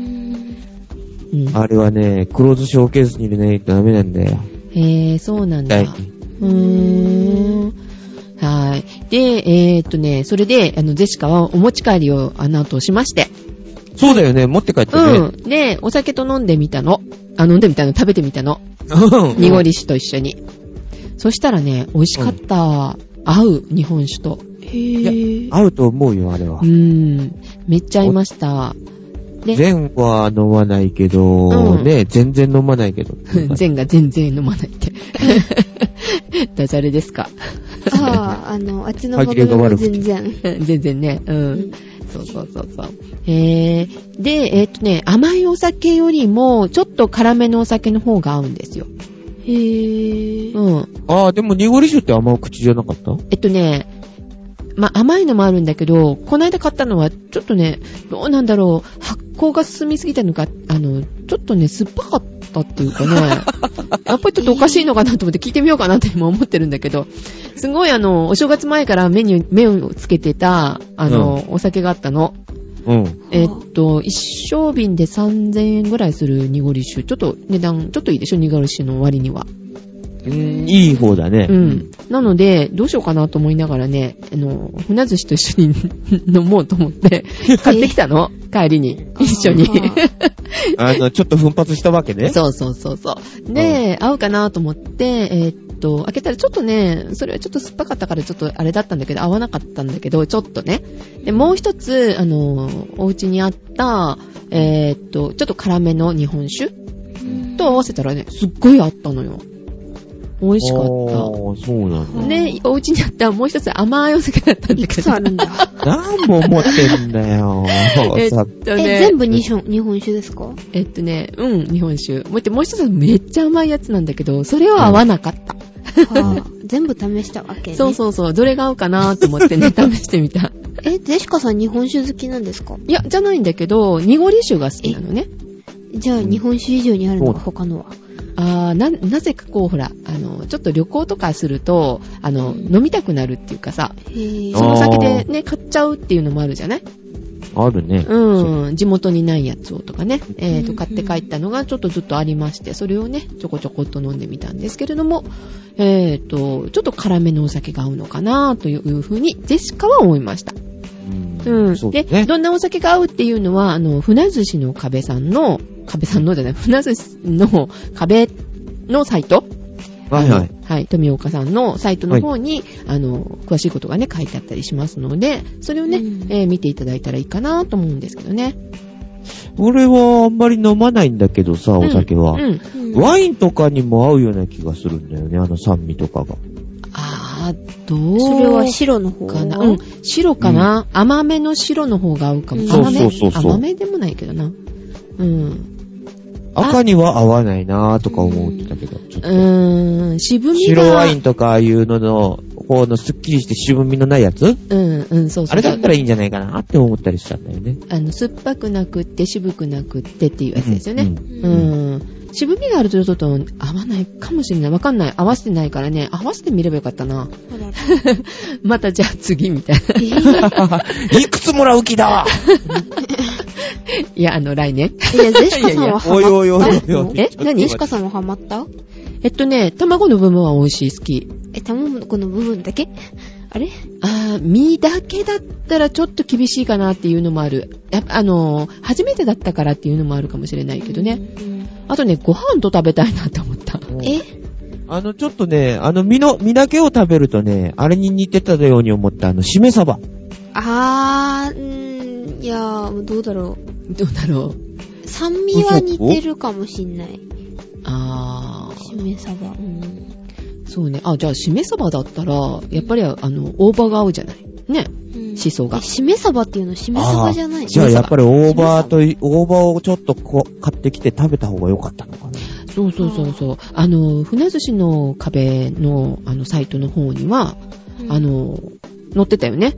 あれはね、クローズショーケースに入れないとダメなんだよ。へえ、そうなんだ。大うーん。はい。で、えーっとね、それで、あの、ゼシカはお持ち帰りをあの後しまして。そうだよね、持って帰ってね。うん。で、お酒と飲んでみたの。あ、飲んでみたの、食べてみたの。うん。濁り酒と一緒に。そしたらね、美味しかった。合う、日本酒と。へぇ合うと思うよ、あれはう。ん。めっちゃ合いました。で、全は飲まないけど、うんね、全然飲まないけど。全が全然飲まないって。ダジャレですか？ああ、あの、あっちの歯切れが全然。全然ね。う。うんんそうそうそうそう。へー。で、えーっとね、甘いお酒よりも、ちょっと辛めのお酒の方が合うんですよ。へぇうん。ああ、でも濁り酒ってあんま口じゃなかった？えっとね、まあ、甘いのもあるんだけど、この間買ったのは、ちょっとね、どうなんだろう、発酵が進みすぎたのか、あの、ちょっとね、酸っぱかったっていうかね、やっぱりちょっとおかしいのかなと思って聞いてみようかなって今思ってるんだけど、すごいあの、お正月前から目に、目をつけてた、あの、お酒があったの。うん。えっと、一升瓶で3000円ぐらいする濁り酒。ちょっと値段、ちょっといいでしょ濁り酒の割には。うんいい方だね。うん。なので、どうしようかなと思いながらね、あの、船寿司と一緒に 飲もうと思って、買ってきたの？帰りに。一緒に。あの、ちょっと奮発したわけね。そうそうそうそう。で、合うかなと思って、えーっと、開けたらちょっとね、それはちょっと酸っぱかったからちょっとあれだったんだけど、合わなかったんだけど、ちょっとね。で、もう一つ、あの、お家にあった、えーっと、ちょっと辛めの日本酒と合わせたらね、すっごい合ったのよ。美味しかっああ、そうなんた。だ。で、お家にあったもう一つ甘いお酒だったんだいくけど。つあるんだ。何本持ってんだよ。えっとね、全部日本日本酒ですか？えっとね、うん、日本酒。もう一つもう一つめっちゃ甘いやつなんだけど、それは合わなかった。はあ、全部試したわけね。そうそうそう、どれが合うかなと思ってね、試してみた。え、ゼシカさん日本酒好きなんですか？いや、じゃないんだけど、濁り酒が好きなのね。じゃあ日本酒以上にあるのが他のは？あーな、なぜかこう、ほら、あの、ちょっと旅行とかすると、あの、飲みたくなるっていうかさ、その先でね、買っちゃうっていうのもあるじゃない？あるね。うん、地元にないやつをとかね、えーと、買って帰ったのがちょっとずっとありまして、それをね、ちょこちょこっと飲んでみたんですけれども、えーと、ちょっと辛めのお酒が合うのかなというふうに、ジェシカは思いました。うん。で、そうね。どんなお酒が合うっていうのは、あの、船寿司の壁さんの、壁さんのじゃない、船寿司の壁のサイトはいはい。はい、富岡さんのサイトの方に、あの、詳しいことがね、書いてあったりしますので、それをね、うんえー見ていただいたらいいかなと思うんですけどね。俺はあんまり飲まないんだけどさ、お酒は。うん。うんワインとかにも合うような気がするんだよね、あの酸味とかが。あー、どうそれは白の方かな。うん、白かな、甘めの白の方が合うかも。うん甘めそうそうそうそう甘め？でもないけどな。うん。赤には合わないなぁとか思ってたけど、うと。ーん、渋みが。白ワインとかああいうのの、このスッキリして渋みのないやつ？うん、うん、そうそう。あれだったらいいんじゃないかなって思ったりしたんだよね。あの、酸っぱくなくって、渋くなくってっていうやつですよね。うんうん。渋みがあるとちょっと合わないかもしれない。わかんない。合わせてないからね。合わせてみればよかったな。あらら またじゃあ次みたいな。えーいくつもらう気だ いや、あの、来年。いや、ゼシカさんはハマった？おいおいおいおいおい。え何ゼシカさんはハマったえっとね、卵の部分は美味しい、好き。え、卵の部分だけ？あれ？あー、身だけだったらちょっと厳しいかなっていうのもある。やっぱあのー初めてだったからっていうのもあるかもしれないけどね。うんあとね、ご飯と食べたいなと思った。え？あの、ちょっとね、あの、身の、身だけを食べるとね、あれに似てたように思った、あの、しめ鯖。あー、うーん、いやー、どうだろう。どうだろう。酸味は似てるかもしんない。あしめ鯖。うん。ー、そうね。あ、じゃあ、しめ鯖だったら、やっぱりあの、大葉が合うじゃない？ね。うんしそがえしめ鯖っていうのしめ鯖じゃない？のじゃあ、やっぱり大葉と、大葉をちょっとこう、買ってきて食べた方が良かったのかな。そうそうそうそう。あの、船寿司の壁の、あの、サイトの方には、うんあの、載ってたよね。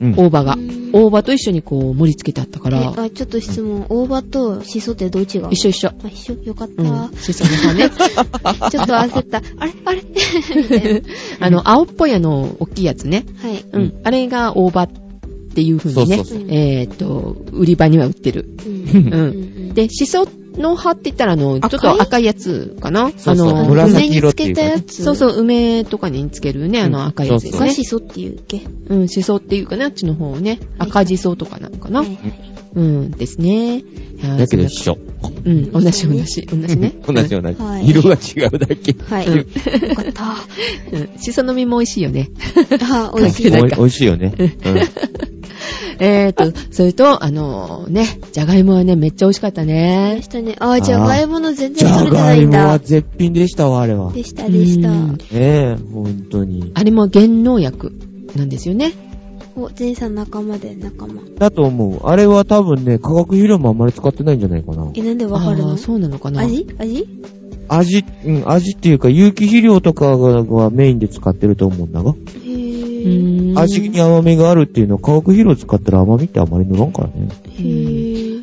うん。大葉がう。ん大葉と一緒にこう、盛り付けてあったかえら、あ、ちょっと質問。大葉とシソってどう違う一緒一緒。あ、一緒？よかった。うん。しその葉ね。ちょっと焦った。あれ？あれ？みたいなあの、青っぽいあの、大きいやつね。はい。うん。うんあれが大葉っていう風にねそうそうそう、えーっと、売り場には売ってる。うんうんで、しその葉って言ったら、あの、ちょっと赤いやつかな？そうそうあの、梅につけたやつ。そうそう、梅とかにつけるね、あの赤いやつですね。がシソっていうっけ？うん、しそっていうかね、あっちの方ね。赤じそとかなのかな、うん、ですね。だけど一緒。うん、同じ同じ、同じね。同じ同じは。い色が違うだけ。はい。うんよかった。うん。しその実も美味しいよね。あ、美味しい 美味しいよね。うん。えーと、それと、あのね、じゃがいもはね、めっちゃ美味しかったでね。したね。あ、じゃがいもの全じゃ然取れてないんがいもはだ。絶品でしたわ、あれは。ねでした、でしたう。んえ、ほんとに。あれも原農薬なんですよね。お、前さん仲間で仲間。だと思う。あれは多分ね、化学肥料もあんまり使ってないんじゃないかな。え、なんでわかるの？あーそうなのかな味？味？味、うん、味っていうか有機肥料とかがメインで使ってると思うんだが。へうぇ味に甘みがあるっていうのは化学肥料使ったら甘みってあまり乗らんからね。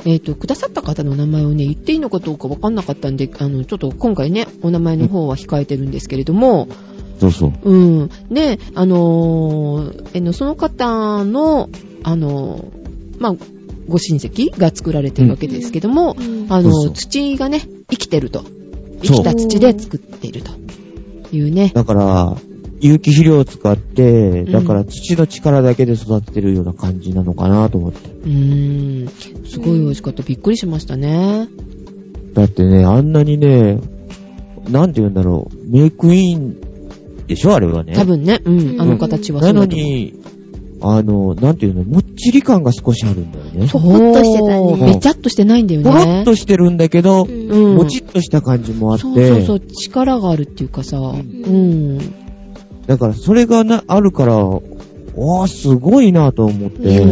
えっ、と、くださった方の名前をね、言っていいのかどうかわかんなかったんで、あの、ちょっと今回ね、お名前の方は控えてるんですけれども、そうそう。うん。で、あのーえの、その方の、あのーまあ、ご親戚が作られてるわけですけども、うんあのそうそう土がね、生きてると。生きた土で作っているというね。だから、有機肥料を使って、んだから土の力だけで育ててるような感じなのかなと思って。うーん。すごい美味しかった。びっくりしましたね。だってね、あんなにね、なんて言うんだろう、メイクインでしょあれはね。多分ね、うん、うんあの形はそなのうだと思う。に、あの、なんていうの、もっちり感が少しあるんだよね。そうほっとしてたねべちゃっとしてないんだよね。ポロッとしてるんだけど、うんうんもちっとした感じもあって、そうそうそう、力があるっていうかさ、うん。だからそれがな、あるから、わー、すごいなと思って、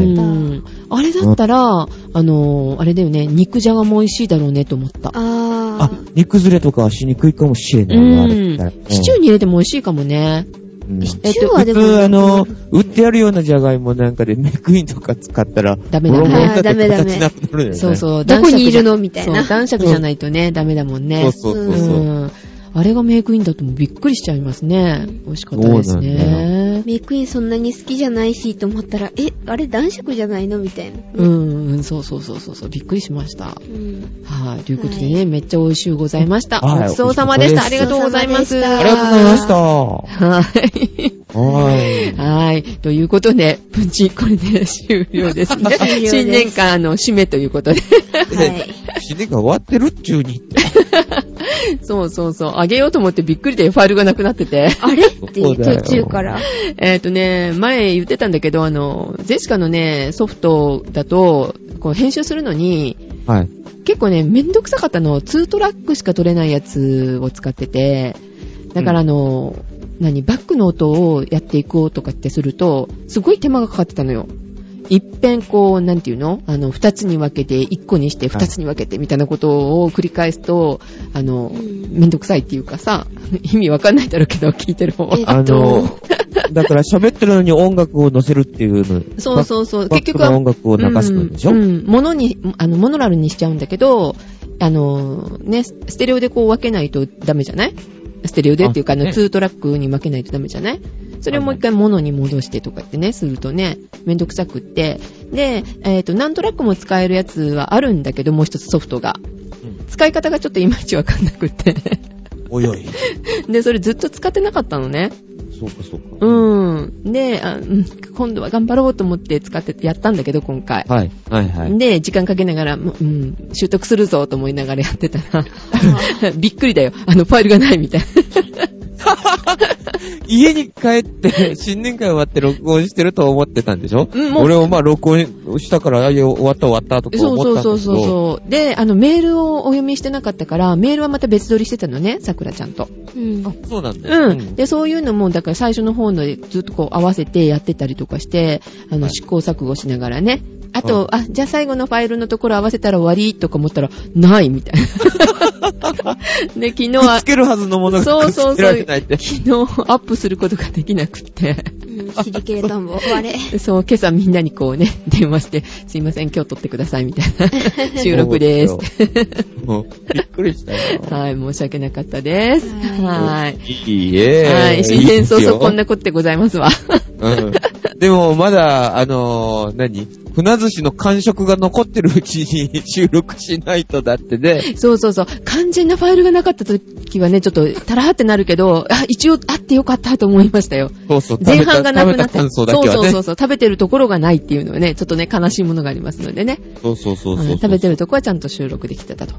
あれだったら、あのー、あれだよね、肉じゃがも美味しいだろうねと思った。ああ、煮崩れとかはしにくいかもしれないわ、あれうんだったら。シチューに入れても美味しいかもね。うんシえっとチューはでも、あの、売ってあるようなじゃがいもなんかでメイクインとか使ったら、ダメダメダメ形なくなるよね。そうそう。どこにいるのみたいな男爵じゃないとね、ダメだもんね。そうそうそうそう。うん。あれがメイクインだともうびっくりしちゃいますね。美味しかったですね。メイクインそんなに好きじゃないしと思ったら、え、あれ男爵じゃないの？みたいな。うん、うん、そうそうそうそうそう、びっくりしました。うん。はい、ということでね、めっちゃ美味しゅうございました。はいごちそうさまでした。ありがとうございます。ありがとうございました。はい。はい。はい。ということで、プンチ、これで終了ですね。新年間の締めということで。はい。死ねが終わってるっちゅうに。そうそうそう。あげようと思ってびっくりでファイルがなくなってて。あれ？って途中から。えっとね、前言ってたんだけど、あの、ゼシカのね、ソフトだと、こう編集するのに、はい。結構ね、めんどくさかったの。2トラックしか取れないやつを使ってて、だからあの、何、バックの音をやっていこうとかってすると、すごい手間がかかってたのよ。一遍こう、なんていうの？あの、二つに分けて、一個にして、二つに分けて、みたいなことを繰り返すと、あの、うんめんどくさいっていうかさ、意味わかんないだろうけど、聞いてる方は。えあの、だから喋ってるのに音楽を載せるっていうの。そうそうそう。結局は、音楽を流すんでしょ、うん、うん。モノに、あの、モノラルにしちゃうんだけど、あの、ね、ステレオでこう分けないとダメじゃない？ステレオでっていうか、あの、あね2トラックに分けないとダメじゃない？それをもう一回モノに戻してとかってね、するとね、めんどくさくって。で、えっ、と、何トラックも使えるやつはあるんだけど、もう一つソフトが。使い方がちょっといまいちわかんなくって。おいおい。で、それずっと使ってなかったのね。そうかそうか。うん。で、あうん今度は頑張ろうと思って使ってやったんだけど、今回。はい。はいはい。で、時間かけながら、もううん、習得するぞと思いながらやってたら、びっくりだよ。あの、ファイルがないみたいな。家に帰って、新年会終わって録音してると思ってたんでしょ？うんもう俺もまあ録音したから、あいや終わった終わったとかそう思ったんだけど。そうそうそうそう。で、あの、メールをお読みしてなかったから、メールはまた別撮りしてたのね、さくらちゃんと。うん。あ、そうなんだよ。うん。で、そういうのも、だから最初の方のでずっとこう合わせてやってたりとかして、あの、はい試行錯誤しながらね。あと、あ、じゃあ最後のファイルのところ合わせたら終わりとか思ったら、ないみたいな。で、昨日はつ、けるはずのものがそうそうそう。昨日アップすることができなくって。うん。シリケートンボ。あ れそう、今朝みんなにこうね、電話して、すいません、今日撮ってください、みたいな。収録でーす。もうびっくりしたよ。はい、申し訳なかったです。はい。いいえ。はい、新年早々こんな。なことでございますわ。うん。でも、まだ、あのー、何？船寿司の感触が残ってるうちに 収録しないとだってね。そうそうそう。肝心なファイルがなかった時はね、ちょっと、たらーってなるけど、あ、一応あってよかったと思いましたよ。そうそう。前半がなくなって。食べた感想だそうけはね。そうそうそう。食べてるところがないっていうのはね、ちょっとね、悲しいものがありますのでね。そうそうそうそううん食べてるとこはちゃんと収録できてたと。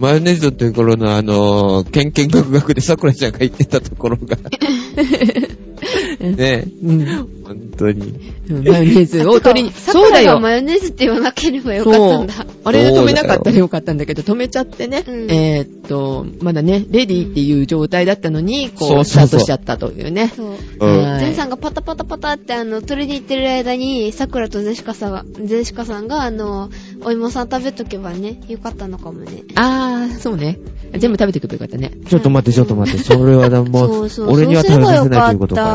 マヨネーズのところのあのー、ケンケンガクガクで桜ちゃんが言ってたところが。ねうん。本当に。うんマヨネーズを取りに、さそうだよ。マヨネーズって言わなければよかったんだ。あれで止めなかったらよかったんだけど、止めちゃってね、うんえーっと、まだね、レディーっていう状態だったのに、こう、そうそうそうスタートしちゃったというね。そう。うん。はいゼンさんがパタパタパタってあの、取りに行ってる間に、桜とゼシカさんが、ゼシカさんがあの、お芋さん食べとけばね、よかったのかもね。あー、そうね。全部食べてくればよかったね。ちょっと待って、ちょっと待って。それはなもう、そうそう俺には食べさせないということそうか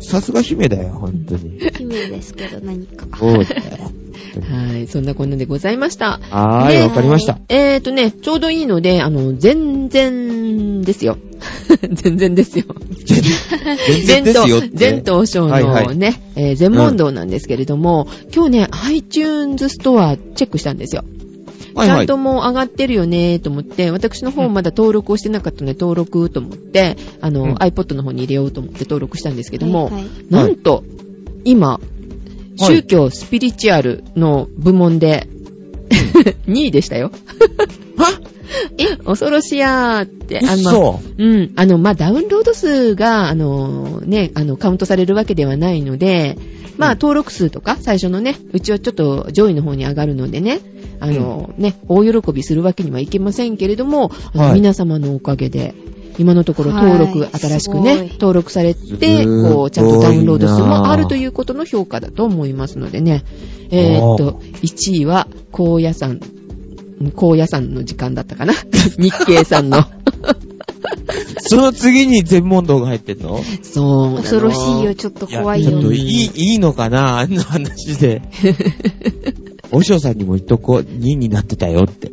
さすが姫だよ、本当に。た。奇妙ですけど、何か。そうだよ。はい、そんなこんなでございました。はーい、でわかりました。えーっとね、ちょうどいいので、あの、全然ですよ。全然ですよ。全然ですよ。全東省のね、全問答なんですけれども、今日ね、iTunes ストアチェックしたんですよ。はいはい。ちゃんともう上がってるよねと思って、私の方まだ登録をしてなかったので、登録と思って、あの、うん。iPod の方に入れようと思って登録したんですけども、はいはい。なんと、今、い。宗教スピリチュアルの部門で、2位でしたよ。は？え、恐ろしやーって、あの、うん。あの、まあ、ダウンロード数が、あの、ね、あの、カウントされるわけではないので、まあ、うん。登録数とか、最初のね、うちはちょっと上位の方に上がるのでね、あの、ね、大喜びするわけにはいけませんけれども、はい皆様のおかげで、今のところ登録、はい新しくね、登録されて、こう、ちゃんとダウンロード数もあるということの評価だと思いますのでね。えーっと、1位は、高野山高野山の時間だったかな？日経さんの。その次に全問答が入ってんの？そうなの。恐ろしいよ、ちょっと怖いよちょっ。といい、いいのかな？あんな話で。おしょうさんにも言っとこう、2になってたよって。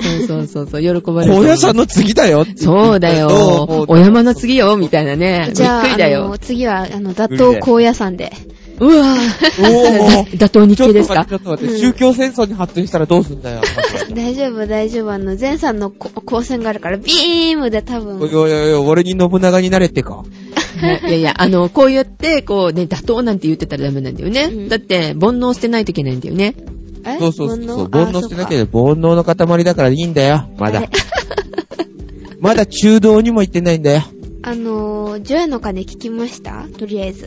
そうそうそうそう、喜ばれる。高野山の次だよって。そうだよ。お山の次よ、みたいなね。じゃあ、あくりだよの、。次は、あの、打倒高野山で。うわおぁ。ー打倒日ちょ経ですか？ちょっと待って、宗教戦争に発展したらどうすんだよ。大丈夫、大丈夫。あの、前さんのこ光線があるから、ビームで多おい分。おいおいおい、俺に信長になれってか。いやいや、あの、こうやって、こうね、打倒なんて言ってたらダメなんだよね。うんだって、煩悩捨てないといけないんだよね。え？そうそうそう。煩煩悩してなきゃゃ。煩悩の塊だからいいんだよ。まだ。まだ中道にも行ってないんだよ。あのー、ジョヤの鐘聞きました？とりあえず。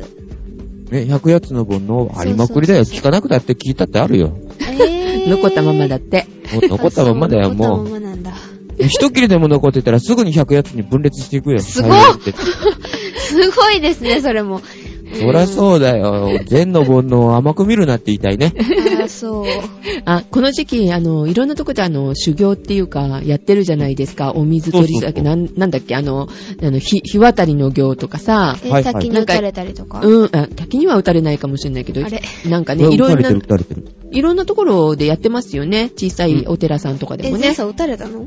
ね、100やつの煩悩ありまくりだよ。聞かなくたって聞いたってあるよ。えー。残ったままだって。もう残ったまんまだよ、あそう残もう。ったままなんだ。一切れでも残ってたらすぐに100やつに分裂していくよ。すごっ最後ってすごいですね、それも。そりゃそうだよ。善の煩悩を甘く見るなって言いたいね。うん。あーそう。あ、この時期、あの、いろんなとこであの、修行っていうか、やってるじゃないですか。お水取りだっけ、なん、なんだっけ、あの、あの、ひ、日渡りの行とかさ、え、はいはい滝に打たれたりとか？うん、あ、滝には打たれないかもしれないけどあれ、なんかね、いろんな撃たれてる、撃たれてる。いろんなところでやってますよね。小さいお寺さんとかでえ、もね。前さん打たれたの？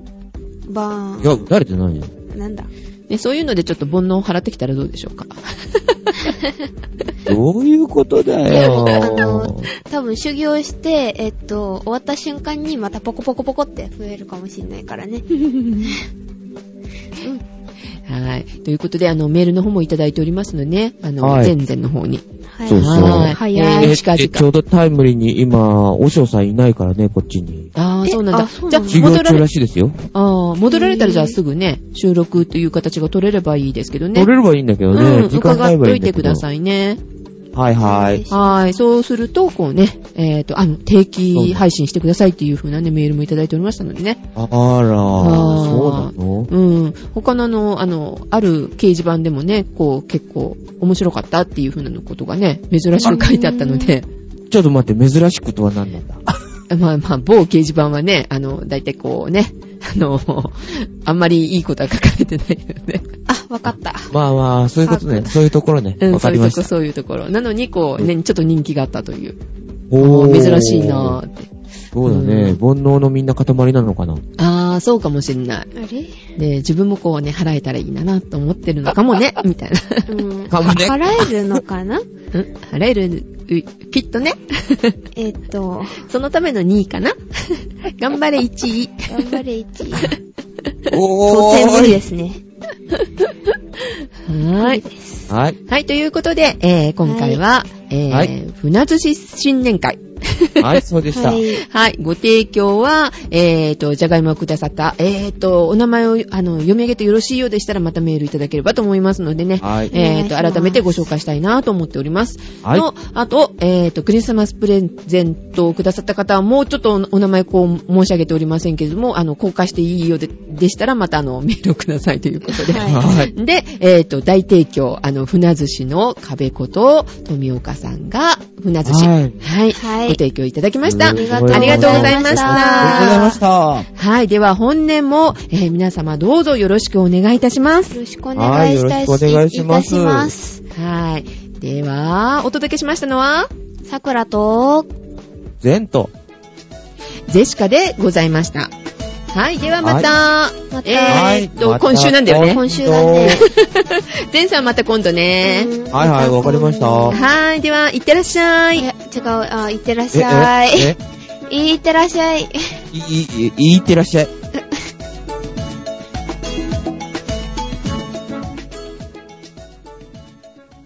バいや、撃たれてないよ。ーン。なんだ？ねそういうのでちょっと煩悩を払ってきたらどうでしょうか。どういうことだあよの。多分修行して、えっと、終わった瞬間にまたポコポコポコって増えるかもしれないからね。はい。ということで、あの、メールの方もいただいておりますのでね、あの、はい前々の方に。はい。そうそうはい早い。えー近々えちょうどタイムリーに今、おしょうさんいないからね、こっちに。ああ、えそうなんだ。じゃあ、戻られ授業中ら、しいですよ。ああ、戻られたらじゃあすぐね、収録という形が取れればいいですけどね。取れればいいんだけどね。うん、時間伺っ。といてくださいね。はいはい。はい。そうすると、こうね、えっ、と、あの、定期配信してくださいっていう風なね、メールもいただいておりましたのでね。あら、そうなの？うん。他のあの、あの、ある掲示板でもね、こう、結構面白かったっていう風なことがね、珍しく書いてあったので、ちょっと待って、珍しくとは何なんだ？まあまあ、某掲示板はね、あの、だいたいこうね、あの、あんまりいいことは書かれてないので。あ、わかった。まあまあ、そういうことね。そういうところね。うん、わかりました。そういうとこ、そういうところ。なのに、こう、ね、ちょっと人気があったという。おー珍しいなーって。そうだね。煩悩のみんな塊なのかな。ああ、そうかもしれない。あれ？で、自分もこうね、払えたらいいなと思ってるのかもね、みたいな。うん。かもね払えるのかな？うん払える、うきっとね。えっと、そのための2位かな 頑張れ1位。頑張れ1位。お当然無理ーですね。はーい。はい。はい、ということで、えー、今回は、えー、はい船寿司新年会。はい、そうでした。はい。はい、ご提供は、えーと、じゃがいもをくださった、えーと、お名前を、あの、読み上げてよろしいようでしたら、またメールいただければと思いますのでね。はい。えーと、改めてご紹介したいなと思っております。はいの、あと、えーと、クリスマスプレゼントをくださった方は、もうちょっとおお名前こう申し上げておりませんけれども、あの、公開していいようででしたら、またあの、メールをくださいということで。はいはい。で、えっ、と、大提供、あの、船寿司の壁子と富岡さんが船寿司。ははいい。はいご提供いただきました。ありがとうございましたありがとうございました。はい。では、本年も、えー皆様どうぞよろしくお願いいたします。よろしくお願いしたはいよろしくお願いしますいたします。はい。では、お届けしましたのは、さくらと、全と。ゼシカでございました。はい。ではまた、また、えーっと、はい今週なんだよね。今週だね。ゼンさんまた今度ね。うんはいはいわかりましたはい。では、いってらっしゃい。え、違う、あ、いってらっえ、しゃい。え、いってらっしゃい、い、い、いってらっしゃい。